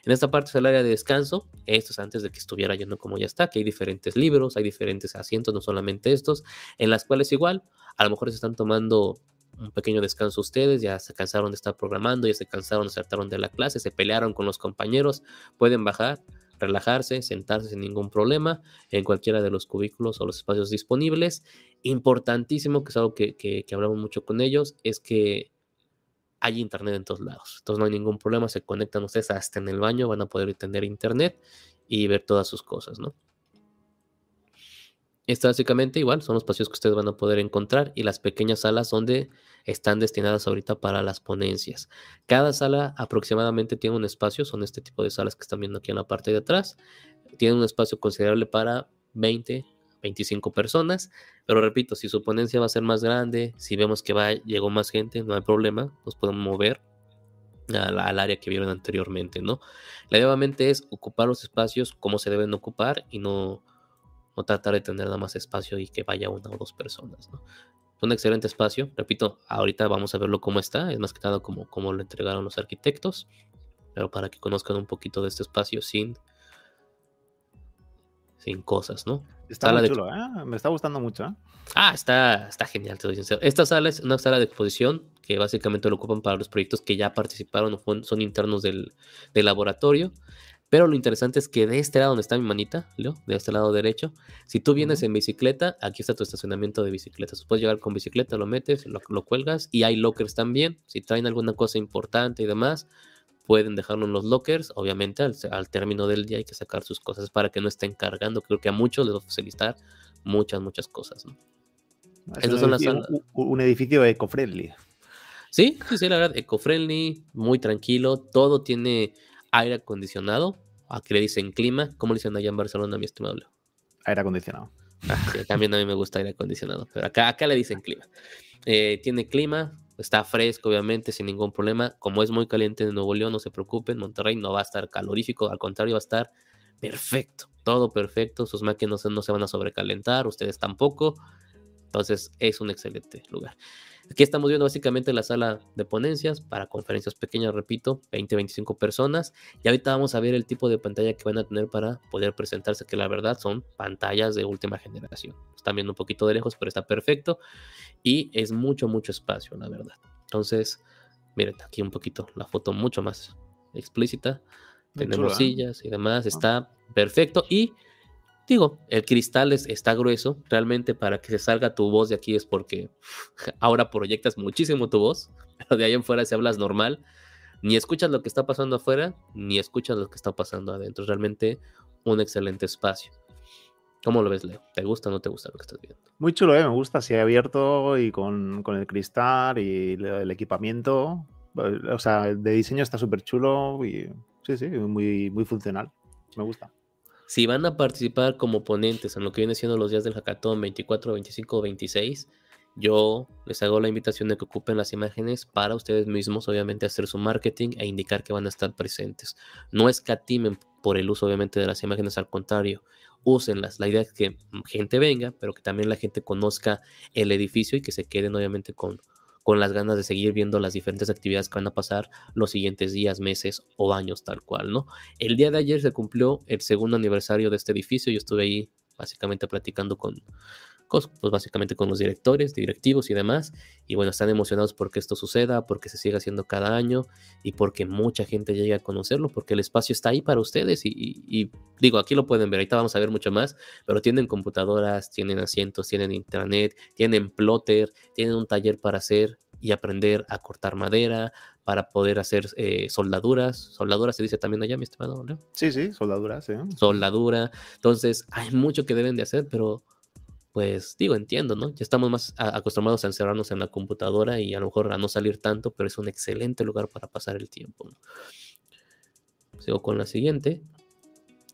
En esta parte es el área de descanso. Esto es antes de que estuviera yendo como ya está, que hay diferentes libros, hay diferentes asientos, no solamente estos, en las cuales igual, a lo mejor se están tomando un pequeño descanso ustedes, ya se cansaron de estar programando, ya se cansaron, se saltaron de la clase, se pelearon con los compañeros, pueden bajar, relajarse, sentarse sin ningún problema en cualquiera de los cubículos o los espacios disponibles. Importantísimo, que es algo que, que hablamos mucho con ellos, es que hay internet en todos lados. Entonces no hay ningún problema, se conectan ustedes hasta en el baño, van a poder tener internet y ver todas sus cosas, ¿no? Esto básicamente igual son los espacios que ustedes van a poder encontrar y las pequeñas salas donde están destinadas ahorita para las ponencias. Cada sala aproximadamente tiene un espacio, son este tipo de salas que están viendo aquí en la parte de atrás. Tiene un espacio considerable para 20 25 personas, pero repito, si su ponencia va a ser más grande, si vemos que va, llegó más gente, no hay problema, nos podemos mover al, área que vieron anteriormente, ¿no? La idea obviamente es ocupar los espacios como se deben ocupar y no, no tratar de tener nada más espacio y que vaya una o dos personas, ¿no? Un excelente espacio, repito, ahorita vamos a verlo cómo está, es más que nada como, como lo entregaron los arquitectos, pero para que conozcan un poquito de este espacio sin sin cosas, ¿no? Está muy chulo, ¿eh? Me está gustando mucho, ¿eh? Ah, está, está genial, te doy sincero. Esta sala es una sala de exposición que básicamente lo ocupan para los proyectos que ya participaron o son internos del, laboratorio. Pero lo interesante es que de este lado donde está mi manita, Leo, de este lado derecho, si tú vienes en bicicleta, aquí está tu estacionamiento de bicicletas. Puedes llegar con bicicleta, lo metes, lo, lo, cuelgas y hay lockers también. Si traen alguna cosa importante y demás, pueden dejarlo en los lockers. Obviamente, al, término del día hay que sacar sus cosas para que no estén cargando. Creo que a muchos les va a facilitar muchas, muchas cosas. Es un, edificio, un, edificio eco-friendly. Sí, sí, sí, la verdad, eco-friendly, muy tranquilo. Todo tiene aire acondicionado. Aquí le dicen clima. ¿Cómo le dicen allá en Barcelona, mi estimado Aire acondicionado. Ah, también a mí me gusta aire acondicionado, pero acá, acá le dicen clima. Eh, tiene clima, Está fresco, obviamente, sin ningún problema. Como es muy caliente en Nuevo León, no se preocupen. Monterrey no va a estar calorífico, al contrario, va a estar perfecto. Todo perfecto. Sus máquinas no se van a sobrecalentar, ustedes tampoco. Entonces, es un excelente lugar. Aquí estamos viendo básicamente la sala de ponencias para conferencias pequeñas, repito, 20-25 personas. Y ahorita vamos a ver el tipo de pantalla que van a tener para poder presentarse, que la verdad son pantallas de última generación. Están viendo un poquito de lejos, pero está perfecto. Y es mucho, mucho espacio, la verdad. Entonces, miren, aquí un poquito la foto mucho más explícita. Tenemos ¿eh? sillas y demás, está perfecto. Y Digo, el cristal está grueso, realmente para que se salga tu voz de aquí es porque (laughs) ahora proyectas muchísimo tu voz, (laughs) pero de ahí en fuera si hablas normal, ni escuchas lo que está pasando afuera, ni escuchas lo que está pasando adentro. Realmente un excelente espacio. ¿Cómo lo ves, Leo? ¿Te gusta o no te gusta lo que estás viendo? Muy chulo, ¿eh? me gusta, así abierto y con, el cristal y el equipamiento. O sea, de diseño está súper chulo y sí, sí, muy, muy funcional. Me gusta. Si van a participar como ponentes en lo que viene siendo los días del hackathon 24, 25 o 26, yo les hago la invitación de que ocupen las imágenes para ustedes mismos, obviamente, hacer su marketing e indicar que van a estar presentes. No escatimen por el uso, obviamente, de las imágenes, al contrario, úsenlas. La idea es que gente venga, pero que también la gente conozca el edificio y que se queden, obviamente, con, con las ganas de seguir viendo las diferentes actividades que van a pasar los siguientes días, meses o años tal cual, ¿no? El día de ayer se cumplió el segundo aniversario de este edificio, yo estuve ahí básicamente platicando con, pues básicamente con los directores, directivos y demás. Y bueno, están emocionados porque esto suceda, porque se siga haciendo cada año y porque mucha gente llegue a conocerlo, porque el espacio está ahí para ustedes. Y, digo, aquí lo pueden ver, ahorita vamos a ver mucho más, pero tienen computadoras, tienen asientos, tienen internet, tienen plotter, tienen un taller para hacer y aprender a cortar madera, para poder hacer eh, soldaduras. Soldadura se dice también allá, mi estimado. Sí, sí, soldaduras, sí. Soldadura. Entonces, hay mucho que deben de hacer, pero pues digo, entiendo, ¿no? Ya estamos más acostumbrados a encerrarnos en la computadora y a lo mejor a no salir tanto, pero es un excelente lugar para pasar el tiempo. Sigo con la siguiente.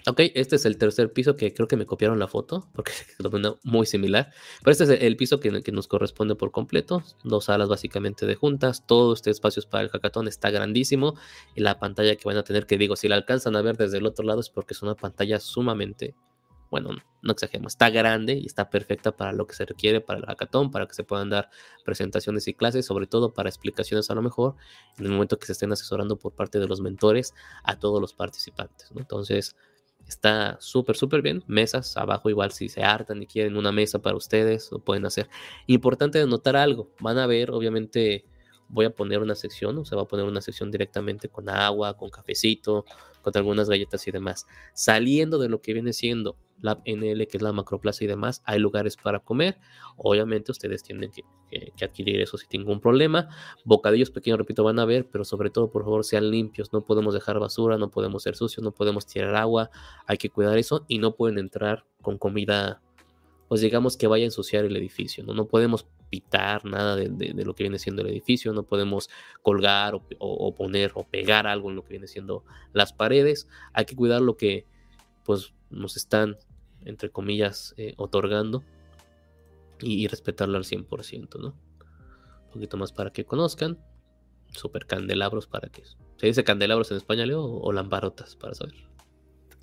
Ok, este es el tercer piso que creo que me copiaron la foto, porque (laughs) es muy similar. Pero este es el piso que, nos corresponde por completo. Dos salas básicamente de juntas. Todo este espacio para el hackathon está grandísimo. Y la pantalla que van a tener, que digo, si la alcanzan a ver desde el otro lado, es porque es una pantalla sumamente, bueno, no exageremos, está grande y está perfecta para lo que se requiere para el hackathon, para que se puedan dar presentaciones y clases, sobre todo para explicaciones a lo mejor, en el momento que se estén asesorando por parte de los mentores a todos los participantes. Entonces, Está súper, súper bien. Mesas abajo, igual si se hartan y quieren una mesa para ustedes, lo pueden hacer. Importante notar algo. Van a ver, obviamente, voy a poner una sección, o sea, va a poner una sección directamente con agua, con cafecito, con algunas galletas y demás. Saliendo de lo que viene siendo la NL, que es la macroplaza y demás, hay lugares para comer. Obviamente ustedes tienen que, adquirir eso sin ningún problema. Bocadillos pequeños, repito, van a ver, pero sobre todo, por favor, sean limpios. No podemos dejar basura, no podemos ser sucios, no podemos tirar agua. Hay que cuidar eso y no pueden entrar con comida, pues digamos que vaya a ensuciar el edificio. No, no podemos pitar nada de, lo que viene siendo el edificio, no podemos colgar o poner o pegar algo en lo que viene siendo las paredes. Hay que cuidar lo que pues nos están entre comillas, eh, otorgando y, respetarlo al 100%, ¿no? Un poquito más para que conozcan. Super candelabros para que... ¿Se dice candelabros en español o, o lamparotas para saber?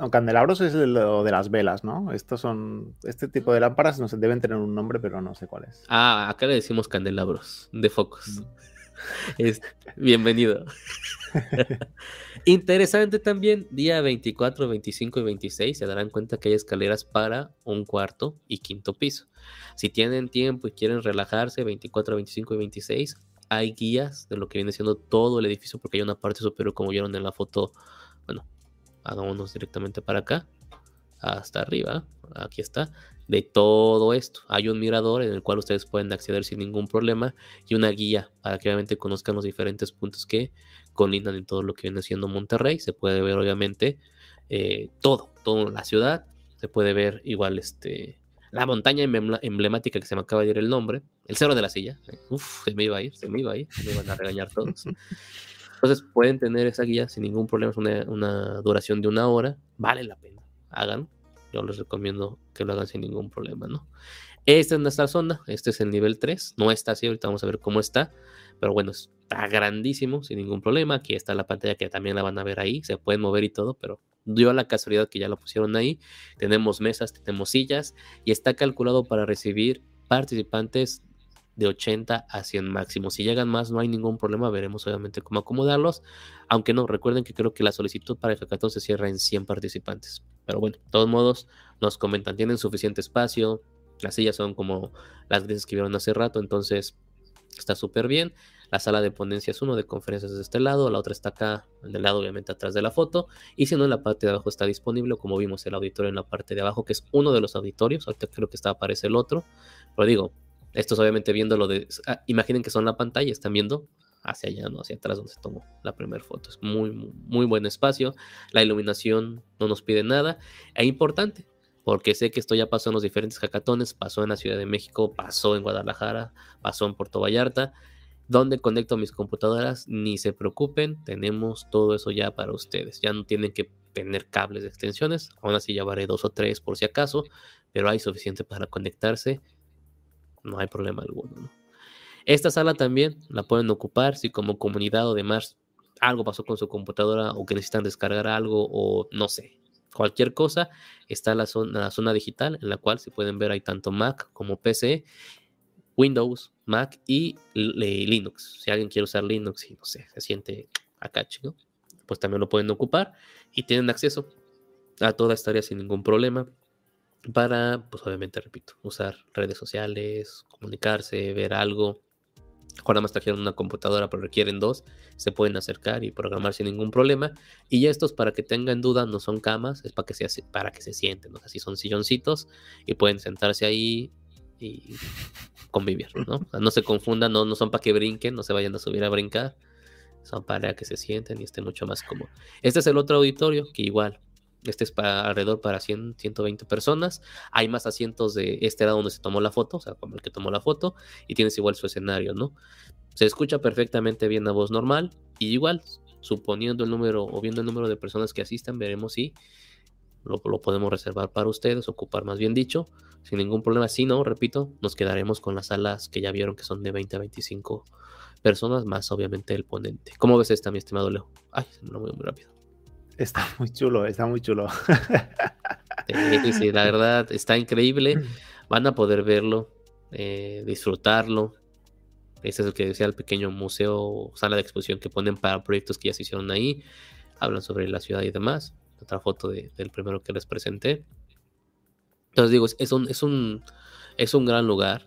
No, candelabros es lo de las velas, ¿no? Estos son. Este tipo de lámparas no se deben tener un nombre, pero no sé cuál es. Ah, acá le decimos candelabros de focos. Mm. (laughs) bienvenido. (laughs) Interesante también, día 24, 25 y 26 se darán cuenta que hay escaleras para un cuarto y quinto piso. Si tienen tiempo y quieren relajarse, 24, 25 y 26, hay guías de lo que viene siendo todo el edificio porque hay una parte superior como vieron en la foto. Bueno, hagámonos directamente para acá, hasta arriba, aquí está, de todo esto. Hay un mirador en el cual ustedes pueden acceder sin ningún problema y una guía para que obviamente conozcan los diferentes puntos que colindan en todo lo que viene siendo Monterrey. Se puede ver obviamente eh, todo, toda la ciudad. Se puede ver igual este la montaña emblemática que se me acaba de ir el nombre, el Cerro de la Silla. Se me iba a ir, se me iba a ir, me iban a regañar todos. (laughs) Entonces pueden tener esa guía sin ningún problema, es una, duración de una hora, vale la pena, hagan yo les recomiendo que lo hagan sin ningún problema, ¿no? Esta es nuestra zona, este es el nivel 3, no está así, ahorita vamos a ver cómo está, pero bueno, está grandísimo, sin ningún problema, aquí está la pantalla que también la van a ver ahí, se pueden mover y todo, pero dio la casualidad que ya lo pusieron ahí, tenemos mesas, tenemos sillas y está calculado para recibir participantes de 80 a 100 máximo. Si llegan más, no hay ningún problema. Veremos obviamente cómo acomodarlos. Aunque no, recuerden que creo que la solicitud para el hackathon se cierra en 100 participantes. Pero bueno, de todos modos, nos comentan, tienen suficiente espacio. Las sillas son como las grises que vieron hace rato, entonces está súper bien. La sala de ponencias uno de conferencias de este lado, la otra está acá, del lado obviamente atrás de la foto, y si no en la parte de abajo está disponible, como vimos el auditorio en la parte de abajo, que es uno de los auditorios, ahorita creo que está aparece el otro, pero digo, estos obviamente viendo lo de... Ah, imaginen que son la pantalla, están viendo hacia allá, no hacia atrás donde se tomó la primera foto. Es muy, muy, buen espacio. La iluminación no nos pide nada. Es importante, porque sé que esto ya pasó en los diferentes hackatones, pasó en la Ciudad de México, pasó en Guadalajara, pasó en Puerto Vallarta. Donde conecto mis computadoras, ni se preocupen, tenemos todo eso ya para ustedes. Ya no tienen que tener cables de extensiones, aún así llevaré dos o tres por si acaso, pero hay suficiente para conectarse no hay problema alguno. Esta sala también la pueden ocupar si como comunidad o demás algo pasó con su computadora o que necesitan descargar algo o no sé, cualquier cosa, está la zona, la zona digital en la cual se pueden ver hay tanto Mac como PC, Windows, Mac y Linux. Si alguien quiere usar Linux y no sé, se siente acá chido, pues también lo pueden ocupar y tienen acceso a toda esta área sin ningún problema para, pues obviamente, repito, usar redes sociales, comunicarse, ver algo. Ahora más trajeron una computadora, pero requieren dos. Se pueden acercar y programar sin ningún problema. Y estos, para que tengan duda, no son camas, es para que se, para que se sienten. Así son silloncitos y pueden sentarse ahí y convivir, ¿no? no se confundan, no, no son para que brinquen, no se vayan a subir a brincar. Son para que se sienten y estén mucho más cómodos. Este es el otro auditorio que igual Este es para alrededor para 100, 120 personas. Hay más asientos de este lado donde se tomó la foto, o sea, como el que tomó la foto, y tienes igual su escenario, ¿no? Se escucha perfectamente bien la voz normal, y igual, suponiendo el número o viendo el número de personas que asistan, veremos si lo, podemos reservar para ustedes, ocupar más bien dicho, sin ningún problema. Si no, repito, nos quedaremos con las salas que ya vieron que son de 20 a 25 personas, más obviamente el ponente. ¿Cómo ves esta, mi estimado Leo? Ay, se me lo muy, muy rápido. Está muy chulo, está muy chulo. sí, la verdad, está increíble. Van a poder verlo, eh, disfrutarlo. Ese es el que decía el pequeño museo, sala de exposición que ponen para proyectos que ya se hicieron ahí. Hablan sobre la ciudad y demás otra foto del primero que les presenté. Entonces digo, es un, es un, es un gran lugar.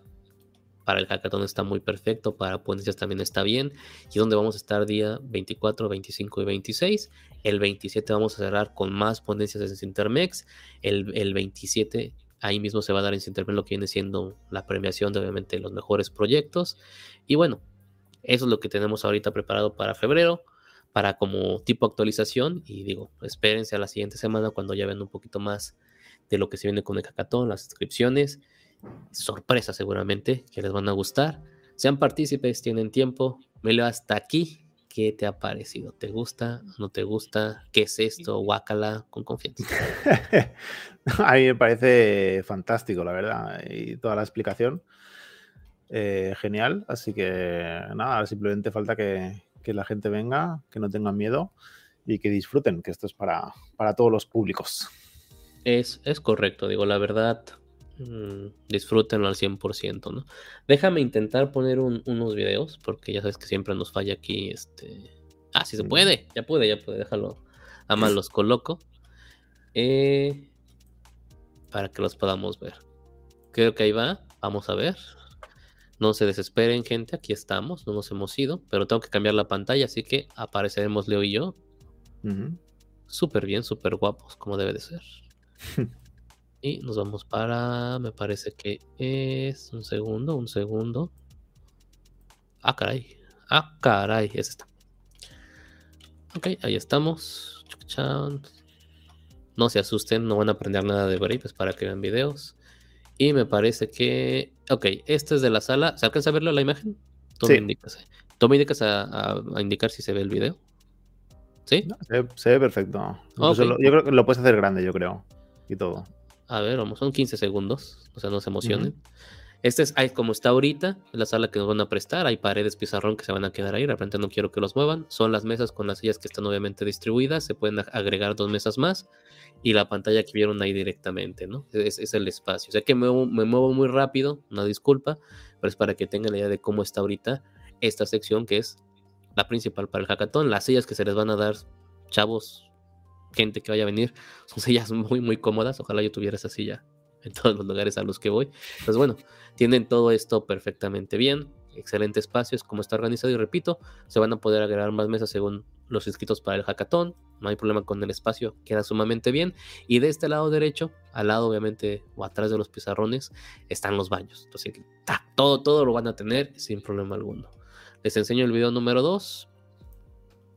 Para el hackathon está muy perfecto, para ponencias también está bien. Y donde vamos a estar día 24, 25 y 26. El 27 vamos a cerrar con más ponencias en Sintermex. El, el 27 ahí mismo se va a dar en Sintermex lo que viene siendo la premiación de obviamente los mejores proyectos. Y bueno, eso es lo que tenemos ahorita preparado para febrero para como tipo actualización y digo, espérense a la siguiente semana cuando ya vean un poquito más de lo que se viene con el cacatón, las inscripciones, sorpresas seguramente que les van a gustar. Sean partícipes, tienen tiempo. Melo hasta aquí. ¿Qué te ha parecido? ¿Te gusta? ¿No te gusta? ¿Qué es esto? Guácala con confianza. (laughs) a mí me parece fantástico, la verdad. Y toda la explicación. Eh, genial. Así que nada, simplemente falta que, que la gente venga, que no tengan miedo y que disfruten, que esto es para, para todos los públicos. Es, es correcto, digo, la verdad, mmm, disfrútenlo al 100%, ¿no? Déjame intentar poner unos videos, porque ya sabes que siempre nos falla aquí, este... Ah, sí se puede, ya puede, ya puede, déjalo. Además (laughs) los coloco. Eh, para que los podamos ver. Creo que ahí va, vamos a ver. No se desesperen, gente, aquí estamos, no nos hemos ido, pero tengo que cambiar la pantalla, así que apareceremos Leo y yo. Súper bien, súper guapos, como debe de ser. (laughs) y nos vamos para, me parece que es un segundo, un segundo. Ah, caray. Ah, caray, es esta. Ok, ahí estamos. No se asusten, no van a aprender nada de Brave, es para que vean videos. Y me parece que. Ok, este es de la sala. ¿Se alcanza a verlo la imagen? Tú me indicas. Eh. Tú me indicas a, indicar si se ve el video. ¿Sí? se, ve perfecto. yo creo que lo puedes hacer grande, yo creo. Y todo. A ver, vamos, son 15 segundos. O sea, no se emocionen. Este es como está ahorita, la sala que nos van a prestar. Hay paredes pizarrón que se van a quedar ahí. De repente no quiero que los muevan. Son las mesas con las sillas que están obviamente distribuidas. Se pueden agregar dos mesas más y la pantalla que vieron ahí directamente, ¿no? Es, el espacio. O sea que me, muevo muy rápido, una disculpa, pero es para que tengan la idea de cómo está ahorita esta sección que es la principal para el hackathon. Las sillas que se les van a dar, chavos, gente que vaya a venir, son sillas muy, muy cómodas. Ojalá yo tuviera esa silla en todos los lugares a los que voy. Pues bueno, tienen todo esto perfectamente bien. Excelente espacio, es como está organizado y repito, se van a poder agregar más mesas según los inscritos para el hackathon, no hay problema con el espacio, queda sumamente bien. Y de este lado derecho, al lado obviamente o atrás de los pizarrones, están los baños. Entonces, todo, todo lo van a tener sin problema alguno. Les enseño el video número 2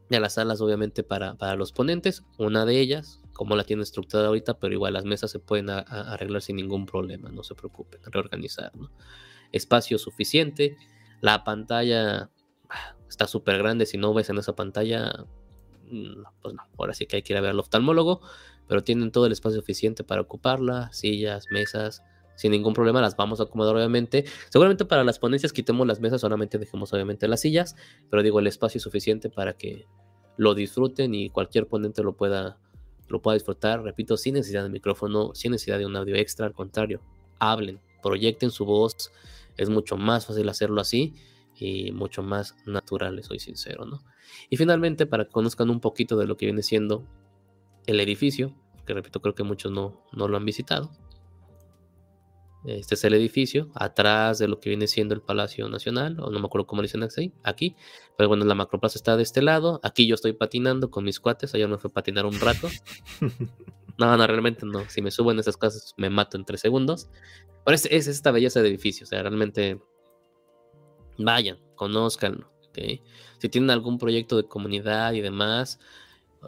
de las salas obviamente para, para los ponentes, una de ellas, como la tiene estructurada ahorita, pero igual las mesas se pueden arreglar sin ningún problema, no se preocupen, reorganizar. Espacio suficiente, la pantalla está súper grande. Si no ves en esa pantalla, mm, pues no, ahora sí que hay que ir a ver al oftalmólogo, pero tienen todo el espacio suficiente para ocuparla, sillas, mesas, sin ningún problema las vamos a acomodar obviamente. Seguramente para las ponencias quitemos las mesas, solamente dejemos obviamente las sillas, pero digo, el espacio es suficiente para que lo disfruten y cualquier ponente lo pueda, lo pueda disfrutar, repito, sin necesidad de micrófono, sin necesidad de un audio extra, al contrario, hablen, proyecten su voz, es mucho más fácil hacerlo así y mucho más naturales, soy sincero, ¿no? Y finalmente, para que conozcan un poquito de lo que viene siendo el edificio, que repito, creo que muchos no, no lo han visitado. Este es el edificio, atrás de lo que viene siendo el Palacio Nacional, o no me acuerdo cómo le dicen así, aquí. Pero bueno, la macroplaza está de este lado. Aquí yo estoy patinando con mis cuates, allá me fue a patinar un rato. (laughs) no, no, realmente no. Si me subo en esas casas me mato en tres segundos. Pero es, es esta belleza de edificio, o sea, realmente vayan, conózcanlo. Si tienen algún proyecto de comunidad y demás,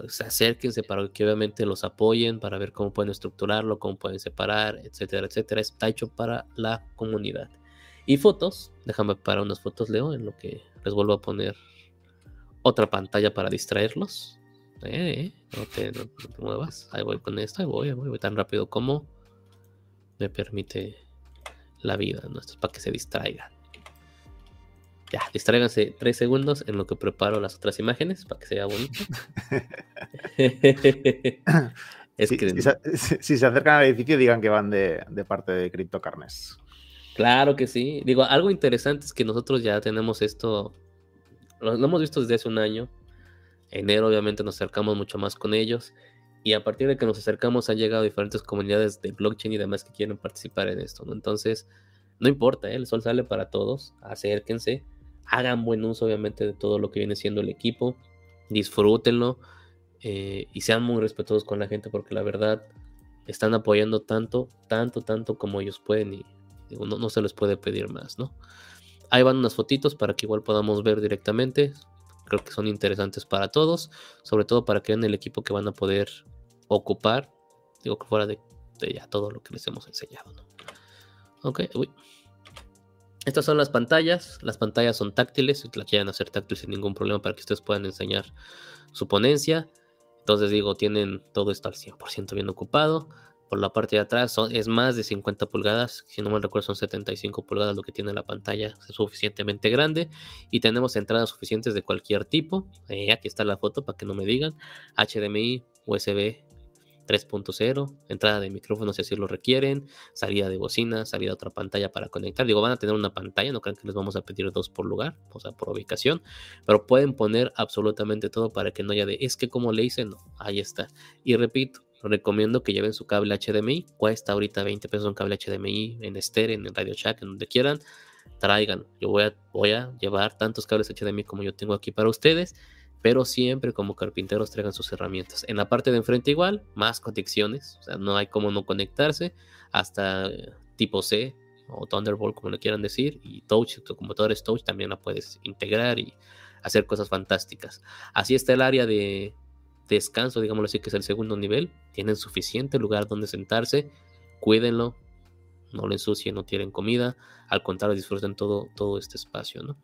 se acérquense para que obviamente los apoyen, para ver cómo pueden estructurarlo, cómo pueden separar, etcétera, etcétera. Está hecho para la comunidad. Y fotos, déjame para unas fotos, Leo, en lo que les vuelvo a poner otra pantalla para distraerlos. Eh, no, te, muevas. Ahí voy con esto, ahí voy, ahí voy, voy tan rápido como me permite la vida, ¿no? Esto es para que se distraigan. Ya, distráiganse tres segundos en lo que preparo las otras imágenes para que se vea bonito. (laughs) es que... si, se, acercan al edificio, digan que van de, parte de CryptoCarnes. Claro que sí. Digo, algo interesante es que nosotros ya tenemos esto, lo, hemos visto desde hace un año. Enero, obviamente, nos acercamos mucho más con ellos. Y a partir de que nos acercamos, han llegado diferentes comunidades de blockchain y demás que quieren participar en esto. ¿no? Entonces, no importa, ¿eh? el sol sale para todos. Acérquense hagan buen uso obviamente de todo lo que viene siendo el equipo, disfrútenlo eh, y sean muy respetuosos con la gente porque la verdad están apoyando tanto, tanto, tanto como ellos pueden y no, se les puede pedir más, ¿no? Ahí van unas fotitos para que igual podamos ver directamente. Creo que son interesantes para todos, sobre todo para que vean el equipo que van a poder ocupar. Digo que fuera de, de ya todo lo que les hemos enseñado, ¿no? Ok, uy. Estas son las pantallas. Las pantallas son táctiles. Si la quieren hacer táctil sin ningún problema para que ustedes puedan enseñar su ponencia. Entonces digo, tienen todo esto al 100% bien ocupado. Por la parte de atrás es más de 50 pulgadas. Si no me recuerdo son 75 pulgadas lo que tiene la pantalla. Es suficientemente grande. Y tenemos entradas suficientes de cualquier tipo. Eh, aquí está la foto para que no me digan. HDMI, USB 3.0, entrada de micrófono si así lo requieren, salida de bocina, salida a otra pantalla para conectar. Digo, van a tener una pantalla, no crean que les vamos a pedir dos por lugar, o sea, por ubicación, pero pueden poner absolutamente todo para que no haya de, es que como le hice, no, ahí está. Y repito, recomiendo que lleven su cable HDMI, cuesta ahorita 20 pesos un cable HDMI en Esther, en Radio Shack, en donde quieran, traigan. Yo voy a, voy a llevar tantos cables HDMI como yo tengo aquí para ustedes pero siempre como carpinteros traigan sus herramientas. En la parte de enfrente igual, más conexiones, o sea, no hay como no conectarse, hasta eh, tipo C o Thunderbolt, como le quieran decir, y Touch, tu computador es Touch, también la puedes integrar y hacer cosas fantásticas. Así está el área de descanso, digámoslo así, que es el segundo nivel. Tienen suficiente lugar donde sentarse, cuídenlo, no lo ensucien, no tienen comida, al contrario, disfruten todo, todo este espacio, ¿no?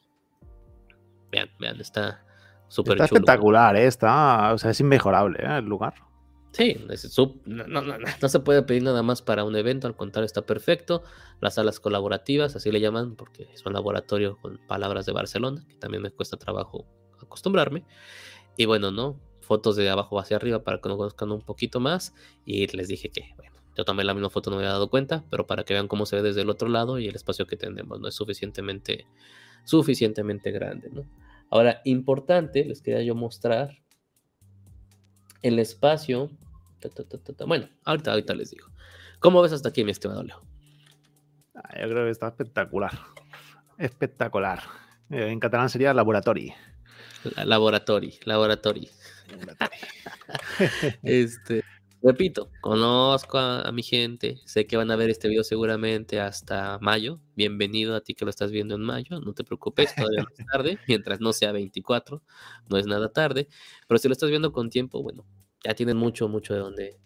Vean, vean, está, está espectacular, ¿eh? está, o sea, es inmejorable ¿eh? el lugar. Sí, no, se puede pedir nada más para un evento, al contrario, está perfecto. Las salas colaborativas, así le llaman, porque es un laboratorio con palabras de Barcelona, que también me cuesta trabajo acostumbrarme. Y bueno, ¿no? Fotos de abajo hacia arriba para que nos conozcan un poquito más. Y les dije que, bueno, yo tomé la misma foto, no me había dado cuenta, pero para que vean cómo se ve desde el otro lado y el espacio que tenemos, no es suficientemente, suficientemente grande, ¿no? Ahora, importante, les quería yo mostrar el espacio. bueno, ahorita, ahorita les digo. ¿Cómo ves hasta aquí, mi estimado Leo? Ah, yo creo que está espectacular. Espectacular. Eh, en catalán sería laboratorio. laboratorio, laboratorio. (laughs) este, Repito, conozco a, mi gente, sé que van a ver este video seguramente hasta mayo. Bienvenido a ti que lo estás viendo en mayo, no te preocupes, todavía no es (laughs) tarde, mientras no sea 24, no es nada tarde. Pero si lo estás viendo con tiempo, bueno, ya tienen mucho, mucho de donde, de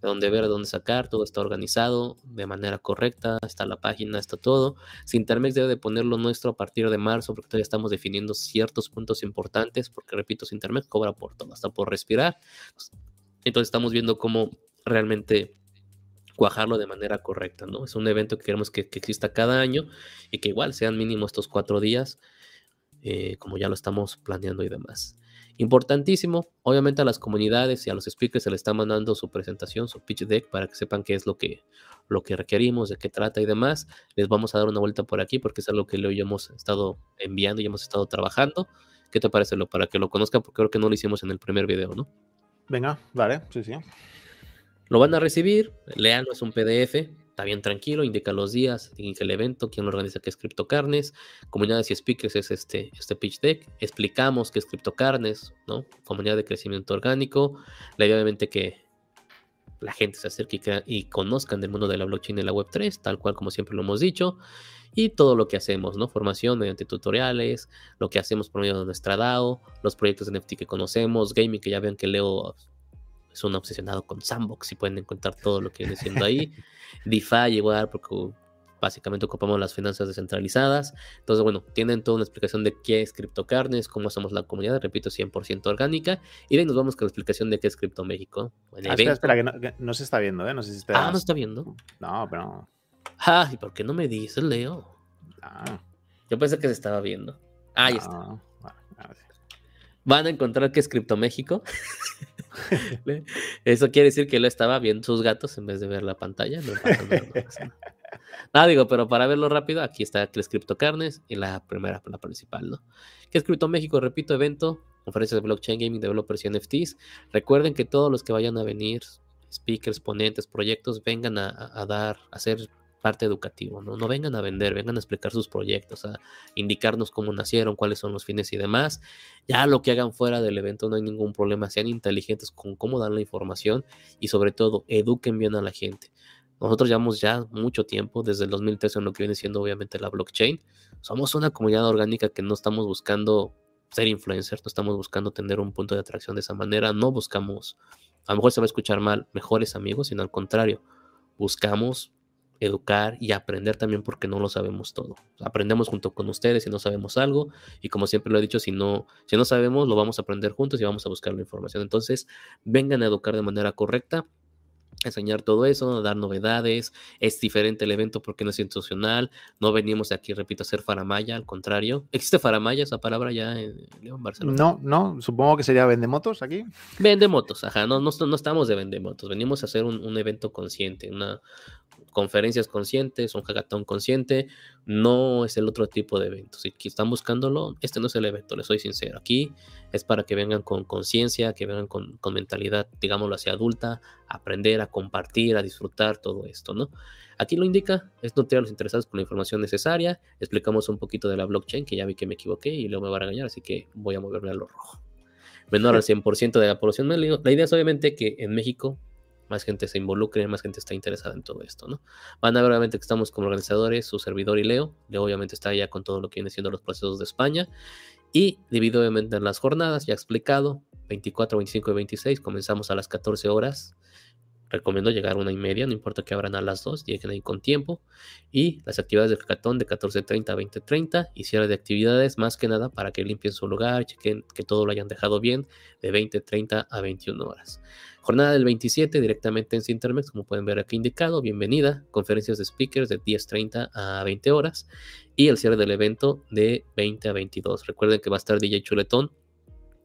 donde ver, de dónde sacar, todo está organizado de manera correcta, está la página, está todo. Sintermex debe de ponerlo nuestro a partir de marzo, porque todavía estamos definiendo ciertos puntos importantes, porque repito, Sintermex cobra por todo, hasta por respirar. Entonces estamos viendo cómo realmente cuajarlo de manera correcta, ¿no? Es un evento que queremos que, exista cada año y que igual sean mínimo estos cuatro días, eh, como ya lo estamos planeando y demás. Importantísimo, obviamente a las comunidades y a los speakers se les está mandando su presentación, su pitch deck, para que sepan qué es lo que, lo que requerimos, de qué trata y demás. Les vamos a dar una vuelta por aquí porque es algo que hoy hemos estado enviando y hemos estado trabajando. ¿Qué te parece, lo Para que lo conozcan, porque creo que no lo hicimos en el primer video, ¿no? Venga, vale, sí, sí. Lo van a recibir, leanlo, es un PDF, está bien tranquilo, indica los días, indica el evento, quién lo organiza, que es CryptoCarnes, comunidades y speakers es este, este pitch deck, explicamos qué es CryptoCarnes, ¿no? Comunidad de crecimiento orgánico, la idea obviamente que la gente se acerque y, y, conozcan del mundo de la blockchain y la web 3, tal cual como siempre lo hemos dicho, y todo lo que hacemos, ¿no? Formación mediante tutoriales, lo que hacemos por medio de nuestra DAO, los proyectos de NFT que conocemos, gaming, que ya vean que Leo es un obsesionado con Sandbox y pueden encontrar todo lo que viene siendo ahí. (laughs) DeFi igual, porque básicamente ocupamos las finanzas descentralizadas. Entonces, bueno, tienen toda una explicación de qué es CryptoCarnes, cómo hacemos la comunidad, repito, 100% orgánica. Y de ahí nos vamos con la explicación de qué es Crypto México. Ah, espera, espera, que no, se está viendo, ¿eh? No sé si está... Ah, no está viendo. No, pero... Ah, ¿y por qué no me dices, Leo? Ah. Yo pensé que se estaba viendo. Ah, ahí está. Van a encontrar que es Crypto México. (laughs) (laughs) Eso quiere decir que lo estaba viendo sus gatos en vez de ver la pantalla. No Ah, digo, pero para verlo rápido, aquí está que es Crypto Carnes y la primera, la principal, ¿no? Que es Crypto México, repito, evento, conferencias de blockchain, gaming, developers y NFTs. Recuerden que todos los que vayan a venir, speakers, ponentes, proyectos, vengan a, a dar, a hacer parte educativo, ¿no? No vengan a vender, vengan a explicar sus proyectos, a indicarnos cómo nacieron, cuáles son los fines y demás. Ya lo que hagan fuera del evento no hay ningún problema, sean inteligentes con cómo dar la información y sobre todo eduquen bien a la gente. Nosotros llevamos ya mucho tiempo, desde el 2013 en lo que viene siendo obviamente la blockchain. Somos una comunidad orgánica que no estamos buscando ser influencers, no estamos buscando tener un punto de atracción de esa manera, no buscamos, a lo mejor se va a escuchar mal, mejores amigos, sino al contrario, buscamos educar y aprender también porque no lo sabemos todo. Aprendemos junto con ustedes si no sabemos algo y como siempre lo he dicho, si no, si no sabemos, lo vamos a aprender juntos y vamos a buscar la información. Entonces, vengan a educar de manera correcta enseñar todo eso, dar novedades. Es diferente el evento porque no es institucional. No venimos aquí, repito, a hacer faramaya, al contrario. ¿Existe faramaya esa palabra ya en León, Barcelona? No, no, supongo que sería vendemotos aquí. Vendemotos, ajá, no, no, no estamos de vendemotos. Venimos a hacer un, un evento consciente, una, conferencias conscientes, un hackathon consciente, no es el otro tipo de evento. Si están buscándolo, este no es el evento, les soy sincero. Aquí es para que vengan con conciencia, que vengan con, mentalidad, digámoslo así, adulta, aprender, a compartir, a disfrutar todo esto, ¿no? Aquí lo indica, es nutrir a los interesados con la información necesaria, explicamos un poquito de la blockchain, que ya vi que me equivoqué y luego me va a regañar, así que voy a moverme a lo rojo. Menor al 100% de la población. La idea es obviamente que en México más gente se involucre, más gente está interesada en todo esto, ¿no? Van a ver obviamente que estamos como organizadores, su servidor y Leo. Leo obviamente está ya con todo lo que viene siendo los procesos de España. Y debido obviamente en las jornadas, ya explicado, 24, 25 y 26, comenzamos a las 14 horas recomiendo llegar a una y media, no importa que abran a las dos, lleguen ahí con tiempo. Y las actividades del hackathon de 14.30 a 20.30 y cierre de actividades más que nada para que limpien su lugar, chequen que todo lo hayan dejado bien de 20.30 a 21 horas. Jornada del 27 directamente en Sintermex, como pueden ver aquí indicado, bienvenida. Conferencias de speakers de 10.30 a 20 horas y el cierre del evento de 20 a 22. Recuerden que va a estar DJ Chuletón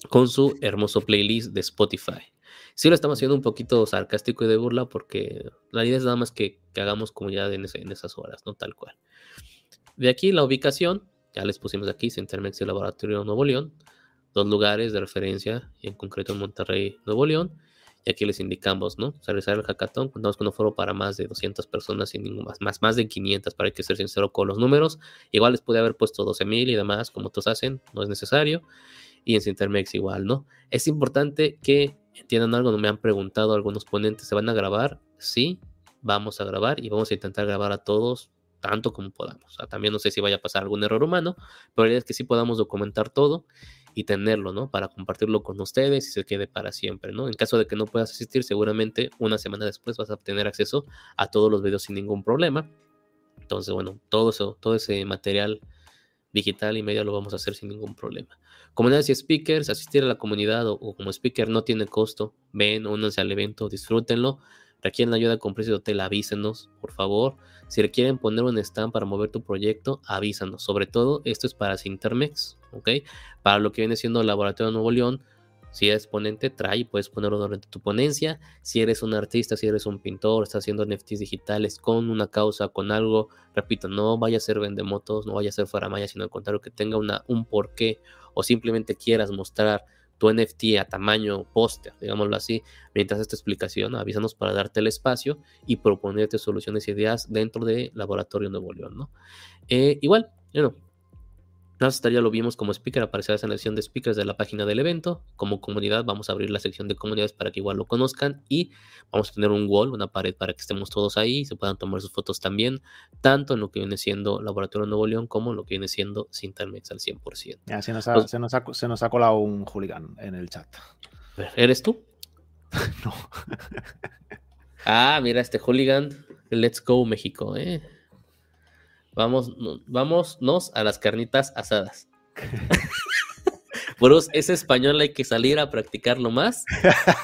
con su hermoso playlist de Spotify. Sí lo estamos haciendo un poquito sarcástico y de burla porque la idea es nada más que, hagamos comunidad en, en, esas horas, ¿no? Tal cual. De aquí la ubicación, ya les pusimos aquí, Centermex y Laboratorio Nuevo León, dos lugares de referencia, y en concreto en Monterrey, Nuevo León. Y aquí les indicamos, ¿no? realizar el hackathon, contamos con un foro para más de 200 personas y ningún más, más, más de 500, para que ser sincero con los números. Igual les pude haber puesto 12.000 y demás, como todos hacen, no es necesario. Y en Cintermex igual, ¿no? Es importante que entiendan algo, me han preguntado algunos ponentes, ¿se van a grabar? Sí, vamos a grabar y vamos a intentar grabar a todos tanto como podamos. también no sé si vaya a pasar algún error humano, pero la idea es que sí podamos documentar todo y tenerlo, ¿no? Para compartirlo con ustedes y se quede para siempre, ¿no? En caso de que no puedas asistir, seguramente una semana después vas a tener acceso a todos los videos sin ningún problema. Entonces, bueno, todo eso, todo ese material digital y media lo vamos a hacer sin ningún problema. Comunidades y speakers, asistir a la comunidad o, como speaker no tiene costo. Ven, únanse al evento, disfrútenlo. Requieren ayuda con precio de hotel, avísenos, por favor. Si requieren poner un stand para mover tu proyecto, avísanos. Sobre todo, esto es para Sintermex, ¿ok? Para lo que viene siendo el Laboratorio de Nuevo León, si eres ponente, trae y puedes ponerlo durante tu ponencia. Si eres un artista, si eres un pintor, estás haciendo NFTs digitales con una causa, con algo, repito, no vaya a ser vendemotos, no vaya a ser faramaya, sino al contrario, que tenga una, un porqué o simplemente quieras mostrar tu NFT a tamaño póster, digámoslo así, mientras esta explicación, avísanos para darte el espacio y proponerte soluciones y ideas dentro del Laboratorio Nuevo León, ¿no? Eh, igual, bueno, Nastar ya lo vimos como speaker, aparecerá en la sección de speakers de la página del evento. Como comunidad vamos a abrir la sección de comunidades para que igual lo conozcan y vamos a tener un wall, una pared para que estemos todos ahí y se puedan tomar sus fotos también, tanto en lo que viene siendo Laboratorio Nuevo León como en lo que viene siendo Sintermex al 100%. Ya, se, nos ha, se, nos ha, se nos ha colado un hooligan en el chat. ¿Eres tú? (laughs) no. ah, mira este hooligan. Let's go México, ¿eh? Vamos, vámonos a las carnitas asadas. Bruce, ese español hay que salir a practicarlo más.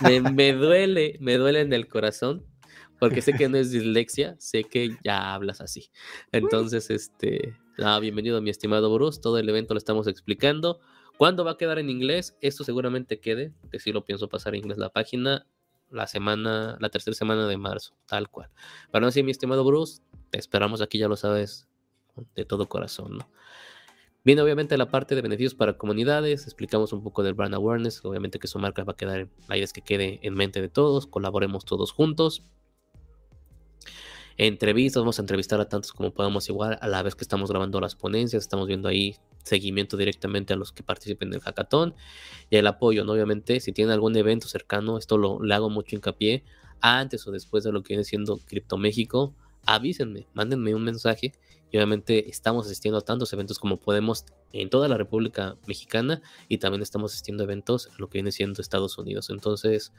Me, duele, me duele en el corazón, porque sé que no es dislexia, sé que ya hablas así. Entonces, este, ah, bienvenido mi estimado Bruce, todo el evento lo estamos explicando. ¿Cuándo va a quedar en inglés? Esto seguramente quede, que sí lo pienso pasar en inglés la página, la semana, la tercera semana de marzo, tal cual. No decir, mi estimado Bruce, te esperamos aquí, ya lo sabes, de todo corazón, ¿no? Viene obviamente la parte de beneficios para comunidades, explicamos un poco del brand awareness, obviamente que su marca va a quedar, la es que quede en mente de todos, colaboremos todos juntos. Entrevistas, vamos a entrevistar a tantos como podamos igual a la vez que estamos grabando las ponencias, estamos viendo ahí seguimiento directamente a los que participen del hackathon y el apoyo, ¿no? Obviamente, si tienen algún evento cercano, esto lo le hago mucho hincapié antes o después de lo que viene siendo Crypto México, avísenme, mándenme un mensaje y obviamente estamos asistiendo a tantos eventos como podemos en toda la República Mexicana y también estamos asistiendo a eventos en lo que viene siendo Estados Unidos. Entonces,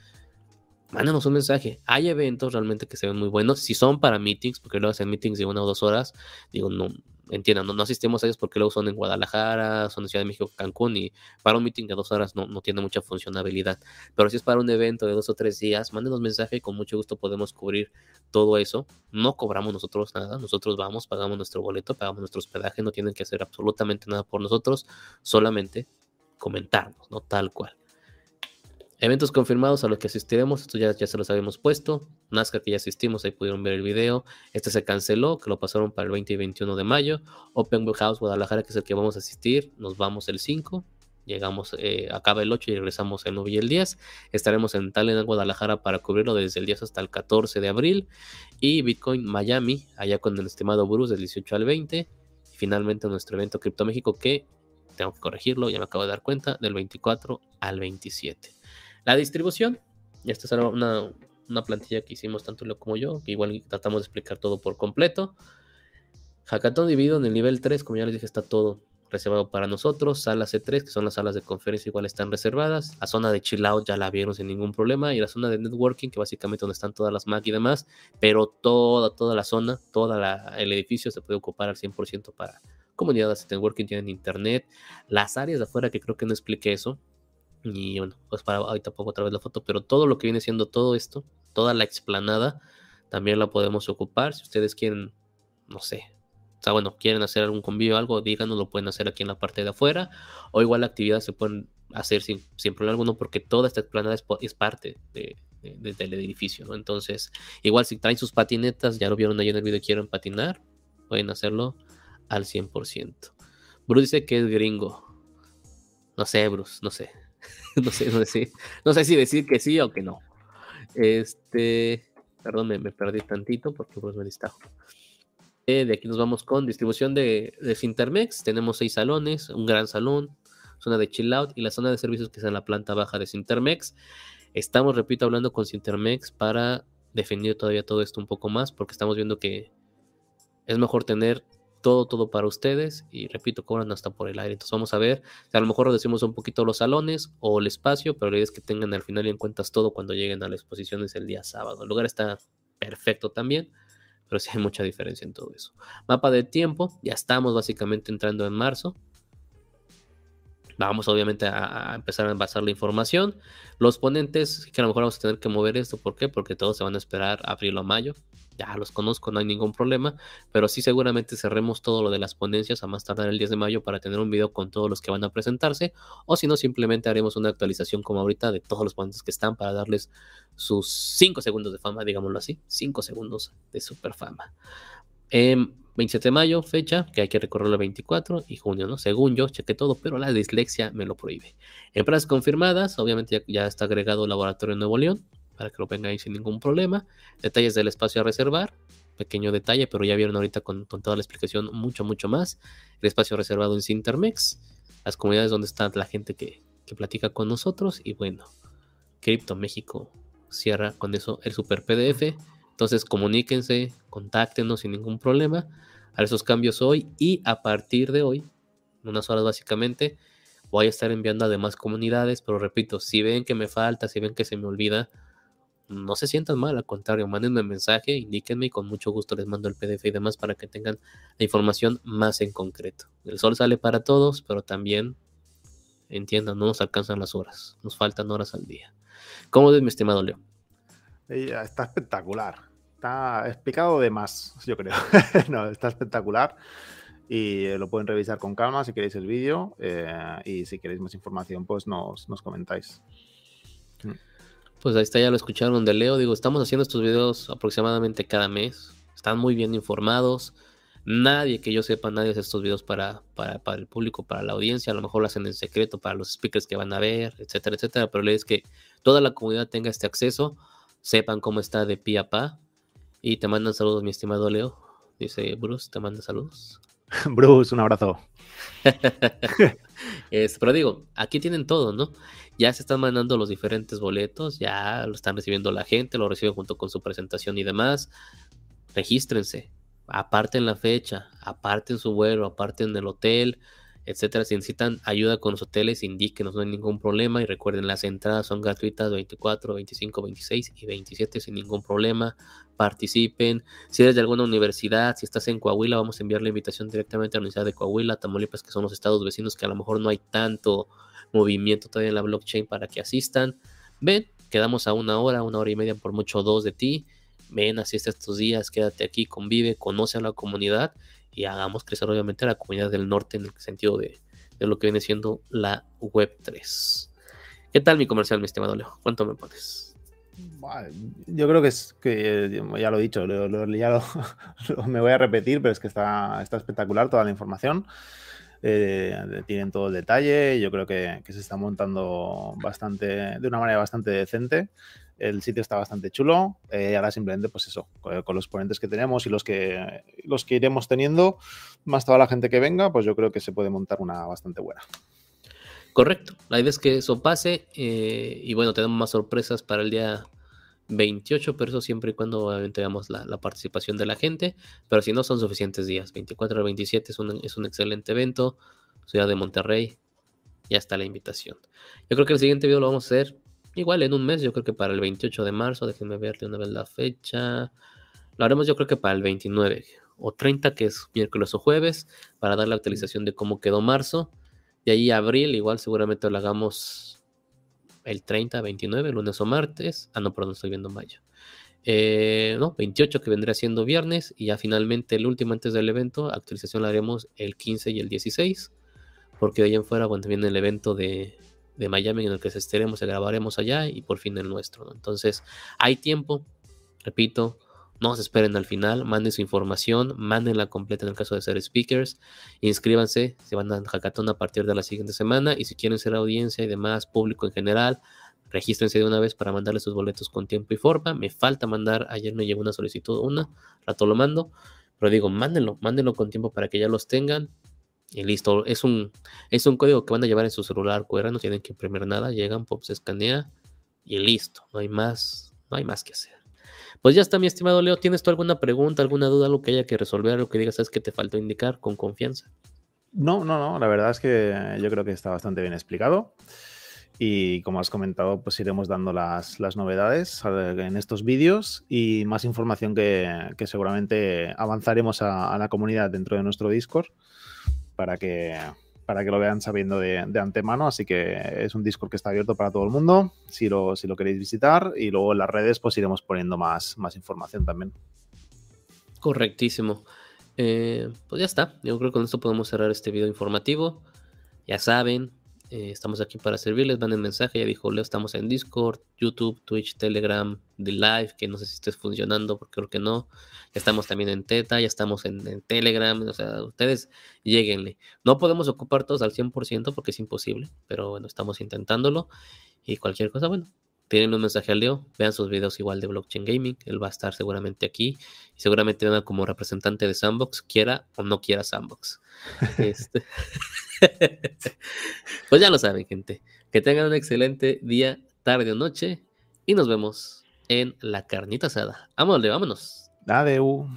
mándanos un mensaje. Hay eventos realmente que se ven muy buenos. Si son para meetings, porque luego hacen meetings de una o dos horas, digo, no, entiendan, no, asistimos a ellos porque luego son en Guadalajara, son en Ciudad de México, Cancún y para un meeting de dos horas no, no tiene mucha funcionabilidad. Pero si es para un evento de dos o tres días, mándenos mensaje y con mucho gusto podemos cubrir todo eso. No cobramos nosotros nada, nosotros vamos, pagamos nuestro boleto, pagamos nuestro hospedaje, no tienen que hacer absolutamente nada por nosotros, solamente comentarnos, ¿no? Tal cual. Eventos confirmados a los que asistiremos, esto ya, ya se los habíamos puesto. Nazca que ya asistimos, ahí pudieron ver el video. Este se canceló, que lo pasaron para el 20 y 21 de mayo. Open House Guadalajara, que es el que vamos a asistir, nos vamos el 5. Llegamos, eh, acaba el 8 y regresamos el 9 y el 10. Estaremos en Talent, Guadalajara, para cubrirlo desde el 10 hasta el 14 de abril. Y Bitcoin Miami, allá con el estimado Bruce, del 18 al 20. Y finalmente nuestro evento Cripto México, que tengo que corregirlo, ya me acabo de dar cuenta, del 24 al 27. La distribución, esta es una, una plantilla que hicimos tanto Leo como yo, que igual tratamos de explicar todo por completo. Hackathon dividido en el nivel 3, como ya les dije, está todo reservado para nosotros. Sala C3, que son las salas de conferencia, igual están reservadas. La zona de chill out ya la vieron sin ningún problema. Y la zona de networking, que básicamente donde están todas las Mac y demás. Pero toda, toda la zona, todo el edificio se puede ocupar al 100% para comunidades de networking, tienen internet. Las áreas de afuera, que creo que no expliqué eso. Y bueno, pues para ahorita pongo otra vez la foto, pero todo lo que viene siendo todo esto, toda la explanada, también la podemos ocupar. Si ustedes quieren, no sé, o sea, bueno, quieren hacer algún convivio o algo, díganos, lo pueden hacer aquí en la parte de afuera. O igual la actividad se pueden hacer sin, sin problema alguno porque toda esta explanada es, parte del edificio, ¿no? Entonces, igual si traen sus patinetas, ya lo vieron ahí en el video, quieren patinar, pueden hacerlo al 100%. Bruce dice que es gringo. No sé, Bruce, no sé. (laughs) no, sé, no, sé, no sé si decir que sí o que no. Este, perdón, me, perdí tantito porque pues me distrajo. Eh, de aquí nos vamos con distribución de, de Sintermex. Tenemos seis salones, un gran salón, zona de chill out y la zona de servicios que es en la planta baja de Sintermex. Estamos, repito, hablando con Sintermex para definir todavía todo esto un poco más porque estamos viendo que es mejor tener todo, todo para ustedes y repito, cobran hasta por el aire. Entonces vamos a ver, a lo mejor reducimos un poquito los salones o el espacio, pero la idea es que tengan al final en cuentas todo cuando lleguen a las exposiciones el día sábado. El lugar está perfecto también, pero sí hay mucha diferencia en todo eso. Mapa de tiempo, ya estamos básicamente entrando en marzo. Vamos obviamente a, empezar a envasar la información. Los ponentes, que a lo mejor vamos a tener que mover esto, ¿por qué? Porque todos se van a esperar abril o mayo ya los conozco, no hay ningún problema, pero sí seguramente cerremos todo lo de las ponencias a más tardar el 10 de mayo para tener un video con todos los que van a presentarse, o si no, simplemente haremos una actualización como ahorita de todos los ponentes que están para darles sus 5 segundos de fama, digámoslo así, 5 segundos de super fama. 27 de mayo, fecha que hay que recorrer el 24 y junio, ¿no? Según yo, cheque todo, pero la dislexia me lo prohíbe. Empresas confirmadas, obviamente ya, está agregado el laboratorio Nuevo León, para que lo venga ahí sin ningún problema. Detalles del espacio a reservar. pequeño detalle, pero ya vieron ahorita con, toda la explicación mucho, mucho más. El espacio reservado en Sintermex, las comunidades donde está la gente que, que platica con nosotros y bueno, Crypto México cierra con eso el super PDF. Entonces comuníquense, contáctenos sin ningún problema. A esos cambios hoy y a partir de hoy, unas horas básicamente, voy a estar enviando a demás comunidades, pero repito, si ven que me falta, si ven que se me olvida, no se sientan mal, al contrario, mándenme un mensaje, indíquenme y con mucho gusto les mando el PDF y demás para que tengan la información más en concreto. El sol sale para todos, pero también entiendan, no nos alcanzan las horas, nos faltan horas al día. ¿Cómo ves, mi estimado Leo? Está espectacular. Está explicado de más, yo creo. (laughs) no, está espectacular. Y lo pueden revisar con calma si queréis el vídeo. Eh, y si queréis más información, pues nos, nos comentáis. Mm. Pues ahí está, ya lo escucharon de Leo. Digo, estamos haciendo estos videos aproximadamente cada mes. Están muy bien informados. Nadie que yo sepa, nadie hace estos videos para, para, para, el público, para la audiencia. A lo mejor lo hacen en secreto para los speakers que van a ver, etcétera, etcétera. Pero la es que toda la comunidad tenga este acceso, sepan cómo está de pie a pa. Y te mandan saludos, mi estimado Leo. Dice Bruce, te manda saludos. (laughs) Bruce, un abrazo. (laughs) pero digo, aquí tienen todo, ¿no? Ya se están mandando los diferentes boletos, ya lo están recibiendo la gente, lo reciben junto con su presentación y demás. Regístrense, aparten la fecha, aparten su vuelo, aparten el hotel, etcétera. Si necesitan ayuda con los hoteles, indíquenos, no hay ningún problema. Y recuerden, las entradas son gratuitas 24, 25, 26 y 27 sin ningún problema. Participen. Si eres de alguna universidad, si estás en Coahuila, vamos a enviar la invitación directamente a la Universidad de Coahuila, Tamaulipas, que son los estados vecinos que a lo mejor no hay tanto movimiento todavía en la blockchain para que asistan. Ven, quedamos a una hora, una hora y media, por mucho dos de ti. Ven, asiste estos días, quédate aquí, convive, conoce a la comunidad y hagamos crecer obviamente la comunidad del norte en el sentido de, lo que viene siendo la Web 3. ¿Qué tal mi comercial, mi estimado Leo? ¿Cuánto me pones? Yo creo que es que ya lo he dicho, ya (laughs) me voy a repetir, pero es que está, está espectacular toda la información. Eh, tienen todo el detalle, yo creo que, que, se está montando bastante, de una manera bastante decente el sitio está bastante chulo. Eh, ahora simplemente, pues eso, con, los ponentes que tenemos y los que, los que iremos teniendo, más toda la gente que venga, pues yo creo que se puede montar una bastante buena. Correcto. La idea es que eso pase eh, y bueno, tenemos más sorpresas para el día 28, pero eso siempre y cuando obviamente la, participación de la gente. Pero si no, son suficientes días. 24 al 27 es un, es un excelente evento. Ciudad de Monterrey. Ya está la invitación. Yo creo que el siguiente video lo vamos a hacer Igual en un mes, yo creo que para el 28 de marzo, déjenme verle una vez la fecha. Lo haremos yo creo que para el 29 o 30, que es miércoles o jueves, para dar la actualización de cómo quedó marzo. De ahí abril, igual seguramente lo hagamos el 30, 29, lunes o martes. Ah, no, perdón, estoy viendo mayo. Eh, no, 28 que vendría siendo viernes y ya finalmente el último antes del evento, actualización la haremos el 15 y el 16, porque de ahí en fuera, bueno, viene el evento de, de Miami en el que se estaremos, se grabaremos allá y por fin el nuestro. Entonces, hay tiempo, repito, no se esperen al final, manden su información, mándenla completa en el caso de ser speakers, inscríbanse, se van a Hackathon a partir de la siguiente semana y si quieren ser audiencia y demás, público en general, regístrense de una vez para mandarles sus boletos con tiempo y forma. Me falta mandar, ayer me llegó una solicitud, una, rato lo mando, pero digo, mándenlo, mándenlo con tiempo para que ya los tengan y listo, es un, es un código que van a llevar en su celular QR, no tienen que imprimir nada, llegan, pop, se escanea y listo, no hay más, no hay más que hacer. Pues ya está, mi estimado Leo, ¿tienes tú alguna pregunta, alguna duda, algo que haya que resolver, algo que digas, sabes que te faltó indicar con confianza? No, no, no, la verdad es que yo creo que está bastante bien explicado. Y como has comentado, pues iremos dando las, las novedades en estos vídeos y más información que, que seguramente avanzaremos a, la comunidad dentro de nuestro Discord para que, para que lo vean sabiendo de, antemano. Así que es un Discord que está abierto para todo el mundo, si lo, si lo queréis visitar. Y luego en las redes pues iremos poniendo más, más información también. Correctísimo. Eh, pues ya está. Yo creo que con esto podemos cerrar este video informativo. Ya saben, eh, estamos aquí para servirles. Manden mensaje. Ya dijo Leo, estamos en Discord, YouTube, Twitch, Telegram, The Live, que no sé si esté funcionando, porque creo que no. Ya estamos también en Teta, ya estamos en, Telegram. O sea, ustedes lleguenle. No podemos ocupar todos al 100% porque es imposible, pero bueno, estamos intentándolo. Y cualquier cosa, bueno, tienen un mensaje a Leo, vean sus videos igual de blockchain gaming, él va a estar seguramente aquí y seguramente venga como representante de Sandbox, quiera o no quiera Sandbox. (laughs) Este, (laughs) pues ya lo saben, gente. Que tengan un excelente día, tarde o noche y nos vemos en la carnita asada. Vámonos, vámonos. Adeu.